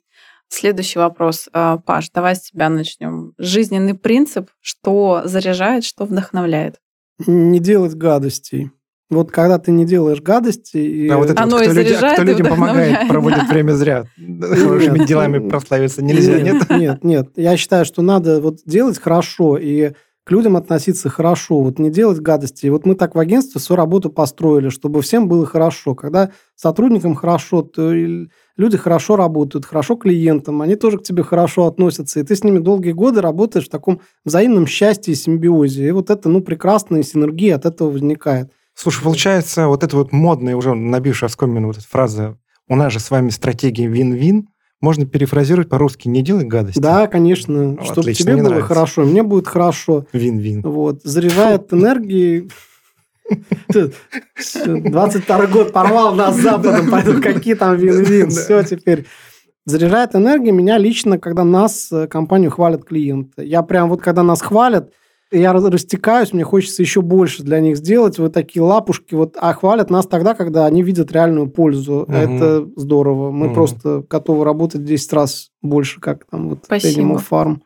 Следующий вопрос. А, Паш, давай с тебя начнем. Жизненный принцип, что заряжает, что вдохновляет? Не делать гадостей. Вот когда ты не делаешь гадости... Да, вот это Оно вот, кто, люди, кто людям помогает, проводит время зря. Хорошими делами прославиться нельзя, нет? Нет, нет. Я считаю, что надо вот делать хорошо и к людям относиться хорошо, вот не делать гадости. И вот мы так в агентстве свою работу построили, чтобы всем было хорошо. Когда сотрудникам хорошо, то люди хорошо работают, хорошо клиентам, они тоже к тебе хорошо относятся, и ты с ними долгие годы работаешь в таком взаимном счастье и симбиозе. И вот это, ну, прекрасная синергия от этого возникает. Слушай, получается, вот эта вот модная, уже набившая оскомину вот эта фраза «У нас же с вами стратегия вин-вин», можно перефразировать по-русски «не делай гадости». Да, конечно. Ну, Чтобы отлично, тебе было нравится. хорошо, мне будет хорошо. Вин-вин. Вот. Заряжает энергией 22 год порвал нас Западом, поэтому какие там вин-вин. Все теперь. Заряжает энергией меня лично, когда нас, э, компанию, хвалят клиенты. Я прям вот, когда нас хвалят, я растекаюсь, мне хочется еще больше для них сделать. Вот такие лапушки. Вот, а хвалят нас тогда, когда они видят реальную пользу. Угу. Это здорово. Мы угу. просто готовы работать в 10 раз больше, как там вот Спасибо. Animal Farm.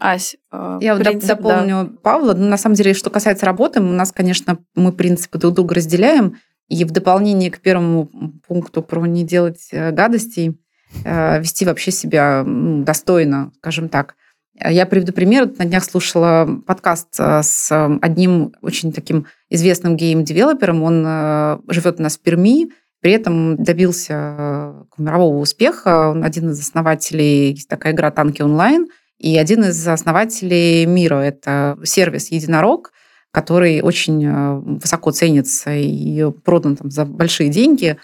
Ась, э, я принцип, дополню да. Павла. Ну, на самом деле, что касается работы, у нас, конечно, мы принципы друг друга разделяем. И в дополнение к первому пункту про не делать э, гадостей, э, вести вообще себя достойно, скажем так. Я приведу пример. На днях слушала подкаст э, с одним очень таким известным гейм-девелопером. Он живет у нас в Перми, при этом добился мирового успеха. Он один из основателей, есть такая игра «Танки онлайн», и один из основателей мира. Это сервис «Единорог», который очень э, высоко ценится и продан там за большие деньги,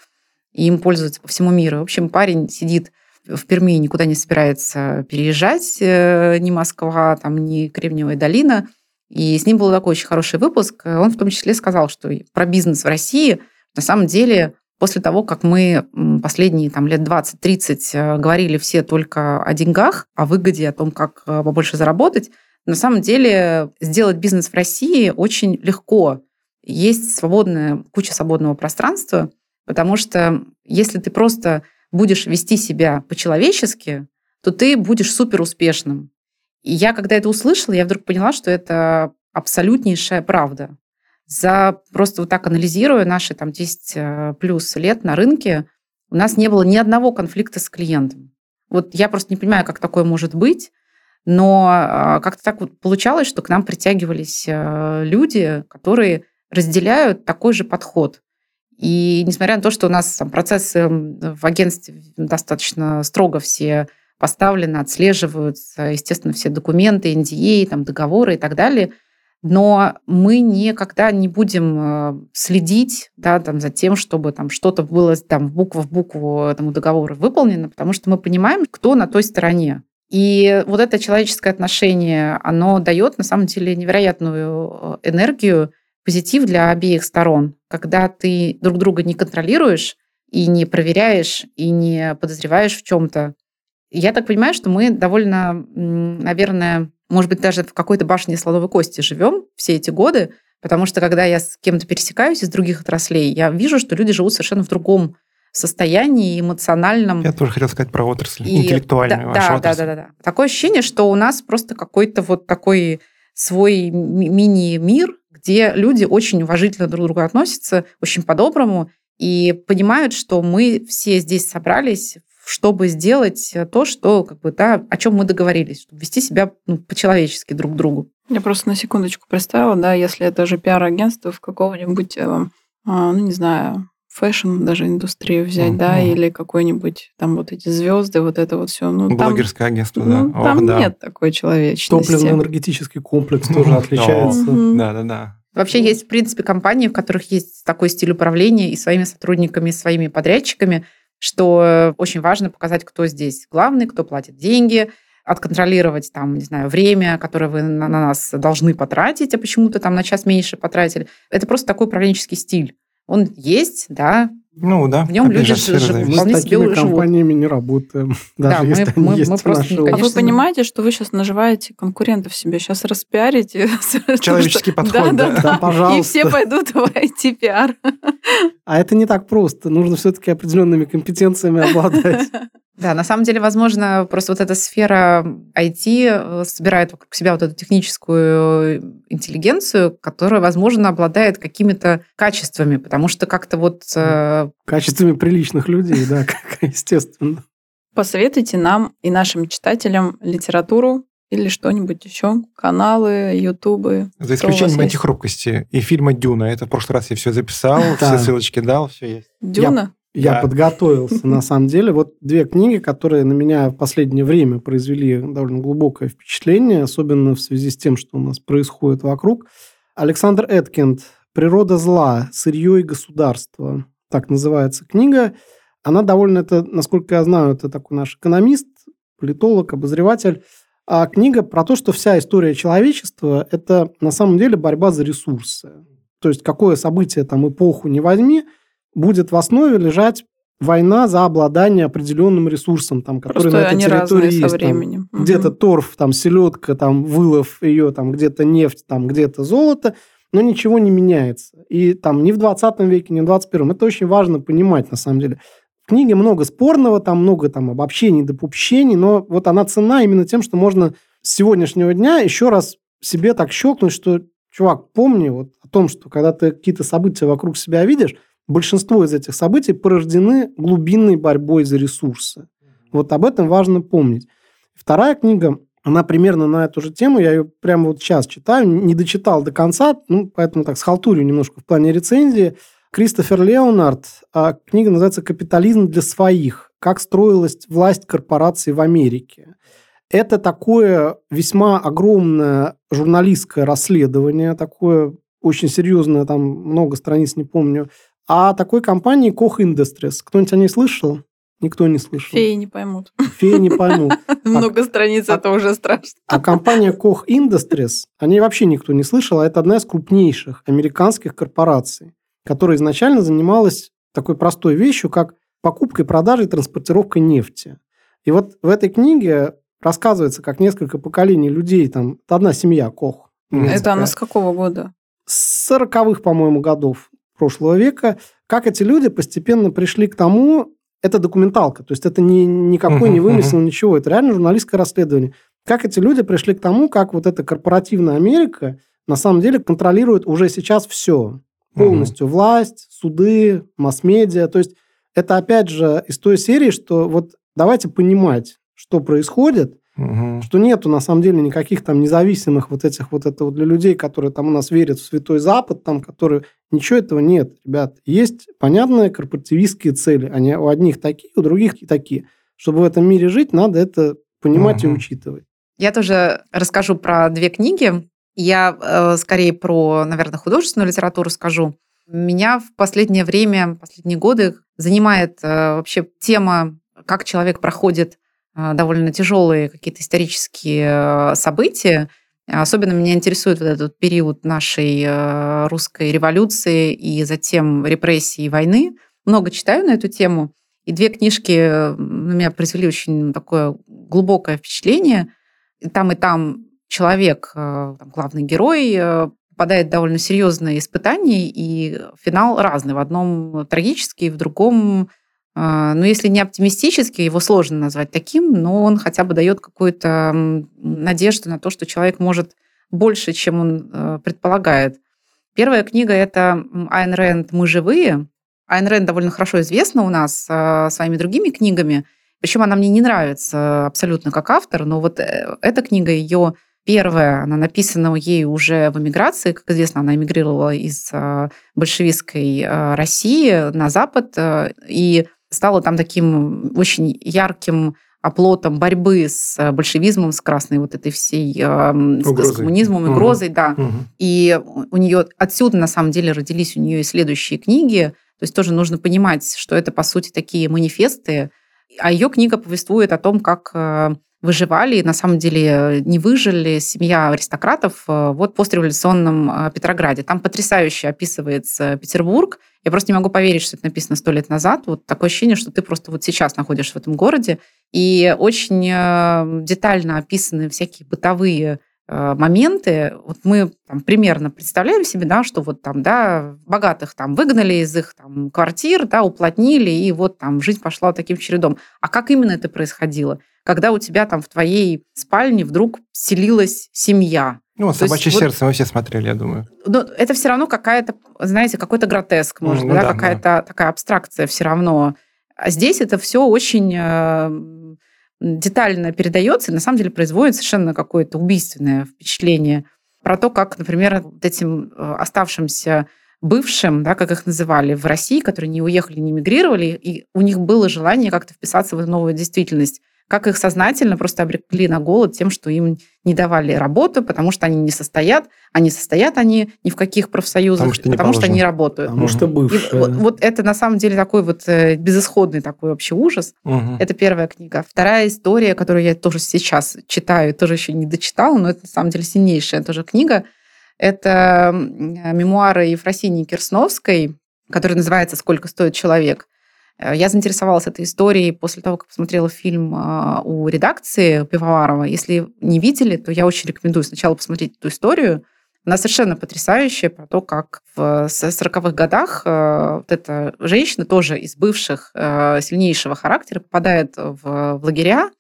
и им пользуются по всему миру. В общем, парень сидит в Перми, никуда не собирается переезжать, э, ни Москва, там, ни Кремниевая долина. И с ним был такой очень хороший выпуск. Он в том числе сказал, что про бизнес в России на самом деле после того, как мы последние там, лет 20-30 э, говорили все только о деньгах, о выгоде, о том, как побольше заработать, на самом деле сделать бизнес в России очень легко. Есть свободная, куча свободного пространства, потому что если ты просто будешь вести себя по-человечески, то ты будешь супер успешным. И я, когда это услышала, я вдруг поняла, что это абсолютнейшая правда. За просто вот так анализируя наши там 10 э, плюс лет на рынке, у нас не было ни одного конфликта с клиентом. Вот я просто не понимаю, как такое может быть, но а, как-то так вот получалось, что к нам притягивались э, люди, которые разделяют такой же подход. И несмотря на то, что у нас там, процессы в агентстве достаточно строго все поставлены, отслеживаются, естественно, все документы, NDA, там, договоры и так далее, но мы никогда не будем э, следить да, там, за тем, чтобы там, что-то было там, буква в букву этому договору выполнено, потому что мы понимаем, кто на той стороне. И вот это человеческое отношение, оно дает на самом деле невероятную э, энергию, позитив для обеих сторон, когда ты друг друга не контролируешь и не проверяешь, и не подозреваешь в чем-то. Я так понимаю, что мы довольно, наверное, может быть, даже в какой-то башне слоновой кости живем все эти годы, потому что когда я с кем-то пересекаюсь из других отраслей, я вижу, что люди живут совершенно в другом состоянии эмоциональном. Я тоже хотел сказать про отрасль, и... интеллектуальную да, да, отрасль. Да, да, да, да. Такое ощущение, что у нас просто какой-то вот такой свой мини-мир, где люди очень уважительно друг к другу относятся, очень по-доброму, и понимают, что мы все здесь собрались, чтобы сделать то, что, как бы, да, о чем мы договорились, чтобы вести себя ну, по-человечески друг к другу. Я просто на секундочку представила, да, если это же пиар-агентство в какого-нибудь, э, ну, не знаю, фэшн даже индустрию взять, mm-hmm. да, или какой-нибудь там вот эти звезды, вот это вот все. Ну, Блогерское там, агентство, ну, да. Там Ох, да. нет такой человечности. Топливно-энергетический комплекс тоже отличается. Да, да, да. Вообще есть, в принципе, компании, в которых есть такой стиль управления и своими сотрудниками, и своими подрядчиками, что очень важно показать, кто здесь главный, кто платит деньги, отконтролировать там, не знаю, время, которое вы на, на нас должны потратить, а почему-то там на час меньше потратили. Это просто такой управленческий стиль. Он есть, да. Ну да. В нем люди живут. Мы с такими компаниями не работаем. Даже да, если мы, они мы, есть мы просто, наши... конечно... А вы понимаете, что вы сейчас наживаете конкурентов себе, сейчас распиарите. Человеческий подход, да? Да, да, пожалуйста. И все пойдут в IT-пиар. А это не так просто. Нужно все-таки определенными компетенциями обладать. Да, на самом деле, возможно, просто вот эта сфера IT э, собирает вокруг себя вот эту техническую интеллигенцию, которая, возможно, обладает какими-то качествами, потому что как-то вот... Э, качествами приличных людей, да, естественно. Посоветуйте нам и нашим читателям литературу или что-нибудь еще, каналы, ютубы. За исключением антихрупкости и фильма «Дюна». Это в прошлый раз я все записал, все ссылочки дал, все есть. «Дюна»? Я да. подготовился, на самом деле. Вот две книги, которые на меня в последнее время произвели довольно глубокое впечатление, особенно в связи с тем, что у нас происходит вокруг. Александр Эткинд «Природа зла. Сырье и государство». Так называется книга. Она довольно, это, насколько я знаю, это такой наш экономист, политолог, обозреватель. А книга про то, что вся история человечества – это на самом деле борьба за ресурсы. То есть какое событие, там, эпоху не возьми – будет в основе лежать война за обладание определенным ресурсом, там, который Просто на этой территории есть. Со временем. Там, угу. Где-то торф, там, селедка, там, вылов ее, там, где-то нефть, там, где-то золото, но ничего не меняется. И там ни в 20 веке, ни в 21. Это очень важно понимать, на самом деле. В книге много спорного, там много там, обобщений, допущений, но вот она цена именно тем, что можно с сегодняшнего дня еще раз себе так щелкнуть, что, чувак, помни вот о том, что когда ты какие-то события вокруг себя видишь, большинство из этих событий порождены глубинной борьбой за ресурсы. Вот об этом важно помнить. Вторая книга, она примерно на эту же тему, я ее прямо вот сейчас читаю, не дочитал до конца, ну, поэтому так схалтурю немножко в плане рецензии. Кристофер Леонард, а книга называется «Капитализм для своих. Как строилась власть корпораций в Америке». Это такое весьма огромное журналистское расследование, такое очень серьезное, там много страниц, не помню, а такой компании Koch Industries. Кто-нибудь о ней слышал? Никто не слышал. Феи не поймут. Феи не поймут. Много страниц, это уже страшно. А компания Koch Industries, о ней вообще никто не слышал, а это одна из крупнейших американских корпораций, которая изначально занималась такой простой вещью, как покупкой, продажей, транспортировкой нефти. И вот в этой книге рассказывается, как несколько поколений людей, там, одна семья Кох. Это она с какого года? С 40-х, по-моему, годов прошлого века, как эти люди постепенно пришли к тому, это документалка, то есть это не, никакой не вымысел, ничего, это реально журналистское расследование. Как эти люди пришли к тому, как вот эта корпоративная Америка на самом деле контролирует уже сейчас все. Полностью власть, суды, масс-медиа. То есть это опять же из той серии, что вот давайте понимать, что происходит, Угу. Что нету на самом деле никаких там независимых вот этих вот это вот для людей, которые там у нас верят в Святой Запад, там, которые... Ничего этого нет, ребят. Есть понятные корпоративистские цели. Они у одних такие, у других такие. Чтобы в этом мире жить, надо это понимать угу. и учитывать. Я тоже расскажу про две книги. Я э, скорее про, наверное, художественную литературу скажу. Меня в последнее время, последние годы занимает э, вообще тема, как человек проходит довольно тяжелые какие-то исторические э, события. Особенно меня интересует вот этот период нашей э, русской революции и затем репрессии и войны. Много читаю на эту тему. И две книжки на меня произвели очень такое глубокое впечатление. И там и там человек, э, там, главный герой, попадает в довольно серьезные испытания, и финал разный. В одном трагический, в другом а, ну, если не оптимистический, его сложно назвать таким, но он хотя бы дает какую-то надежду на то, что человек может больше, чем он э, предполагает. Первая книга – это Айн Рэнд «Мы живые». Айн Рэнд довольно хорошо известна у нас а, своими другими книгами, причем она мне не нравится абсолютно как автор, но вот э, эта книга ее первая, она написана ей уже в эмиграции. Как известно, она эмигрировала из а, большевистской России на Запад, и стало там таким очень ярким оплотом борьбы с э, большевизмом, с красной вот этой всей э, с коммунизмом, угрозой, угу. да. Угу. И у нее отсюда на самом деле родились у нее и следующие книги. То есть тоже нужно понимать, что это по сути такие манифесты. А ее книга повествует о том, как э, выживали, на самом деле не выжили семья аристократов э, вот постреволюционном э, Петрограде. Там потрясающе описывается Петербург. Я просто не могу поверить, что это написано сто лет назад. Вот такое ощущение, что ты просто вот сейчас находишься в этом городе. И очень э, детально описаны всякие бытовые моменты, вот мы там, примерно представляем себе, да, что вот там, да, богатых там выгнали из их там квартир, да, уплотнили, и вот там жизнь пошла таким чередом. А как именно это происходило? Когда у тебя там в твоей спальне вдруг селилась семья. Ну, вот «Собачье есть, сердце» вот, мы все смотрели, я думаю. Но это все равно какая-то, знаете, какой-то гротеск, может ну, да, да, какая-то да. такая абстракция все равно. А здесь это все очень э, детально передается, и на самом деле производит совершенно какое-то убийственное впечатление про то, как, например, вот этим э, оставшимся бывшим, да, как их называли, в России, которые не уехали, не мигрировали, и у них было желание как-то вписаться в новую действительность как их сознательно просто обрекли на голод тем, что им не давали работу, потому что они не состоят, а не состоят они ни в каких профсоюзах, потому что, потому что они работают. Потому что бывшие. И вот, вот это на самом деле такой вот э, безысходный такой вообще ужас. Угу. Это первая книга. Вторая история, которую я тоже сейчас читаю, тоже еще не дочитала, но это на самом деле сильнейшая тоже книга. Это мемуары Ефросинии Кирсновской, которая называется «Сколько стоит человек». Э, я заинтересовалась этой историей после того, как посмотрела фильм а, у редакции Пивоварова. Если не видели, то я очень рекомендую сначала посмотреть эту историю. Она совершенно потрясающая про то, как в 40-х годах э, вот эта женщина, тоже из бывших э, сильнейшего характера, попадает в лагеря,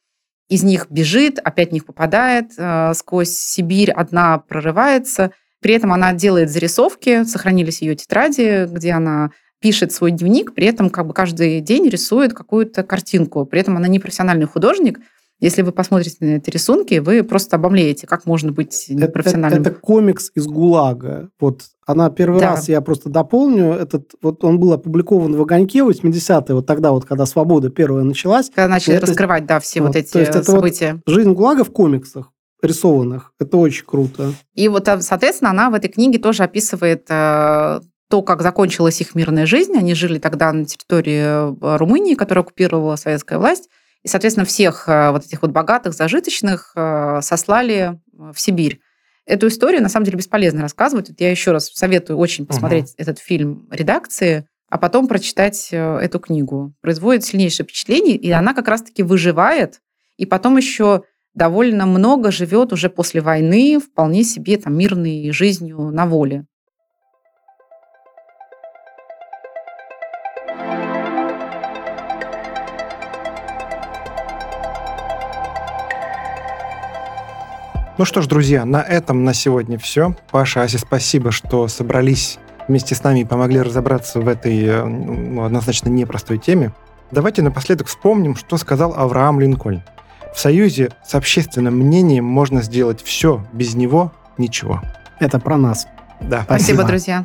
из них бежит, опять в них попадает, сквозь Сибирь одна прорывается. При этом она делает зарисовки, сохранились ее тетради, где она пишет свой дневник, при этом как бы каждый день рисует какую-то картинку. При этом она не профессиональный художник, если вы посмотрите на эти рисунки, вы просто обомлеете, как можно быть непрофессиональным. Это, это, это комикс из ГУЛАГа. Вот она первый да. раз, я просто дополню, этот, вот он был опубликован в «Огоньке» 80-е, вот тогда вот, когда «Свобода» первая началась. Когда начали это, раскрывать, да, все вот, вот эти то есть это события. Вот жизнь ГУЛАГа в комиксах рисованных. Это очень круто. И вот, а, соответственно, она в этой книге тоже описывает э, то, как закончилась их мирная жизнь. Они жили тогда на территории э, Румынии, которую оккупировала советская власть. И, соответственно, всех э, вот этих вот богатых, зажиточных э, сослали в Сибирь. Эту историю, на самом деле, бесполезно рассказывать. Вот я еще раз советую очень посмотреть угу. этот фильм редакции, а потом прочитать эту книгу. Производит сильнейшее впечатление, и она как раз-таки выживает, и потом еще довольно много живет уже после войны вполне себе там мирной жизнью на воле. Ну что ж, друзья, на этом на сегодня все. Паша, Ася, спасибо, что собрались вместе с нами и помогли разобраться в этой э, ну, однозначно непростой теме. Давайте напоследок вспомним, что сказал Авраам Линкольн. В союзе с общественным мнением можно сделать все, без него ничего. Это про нас. Да. Спасибо, спасибо друзья.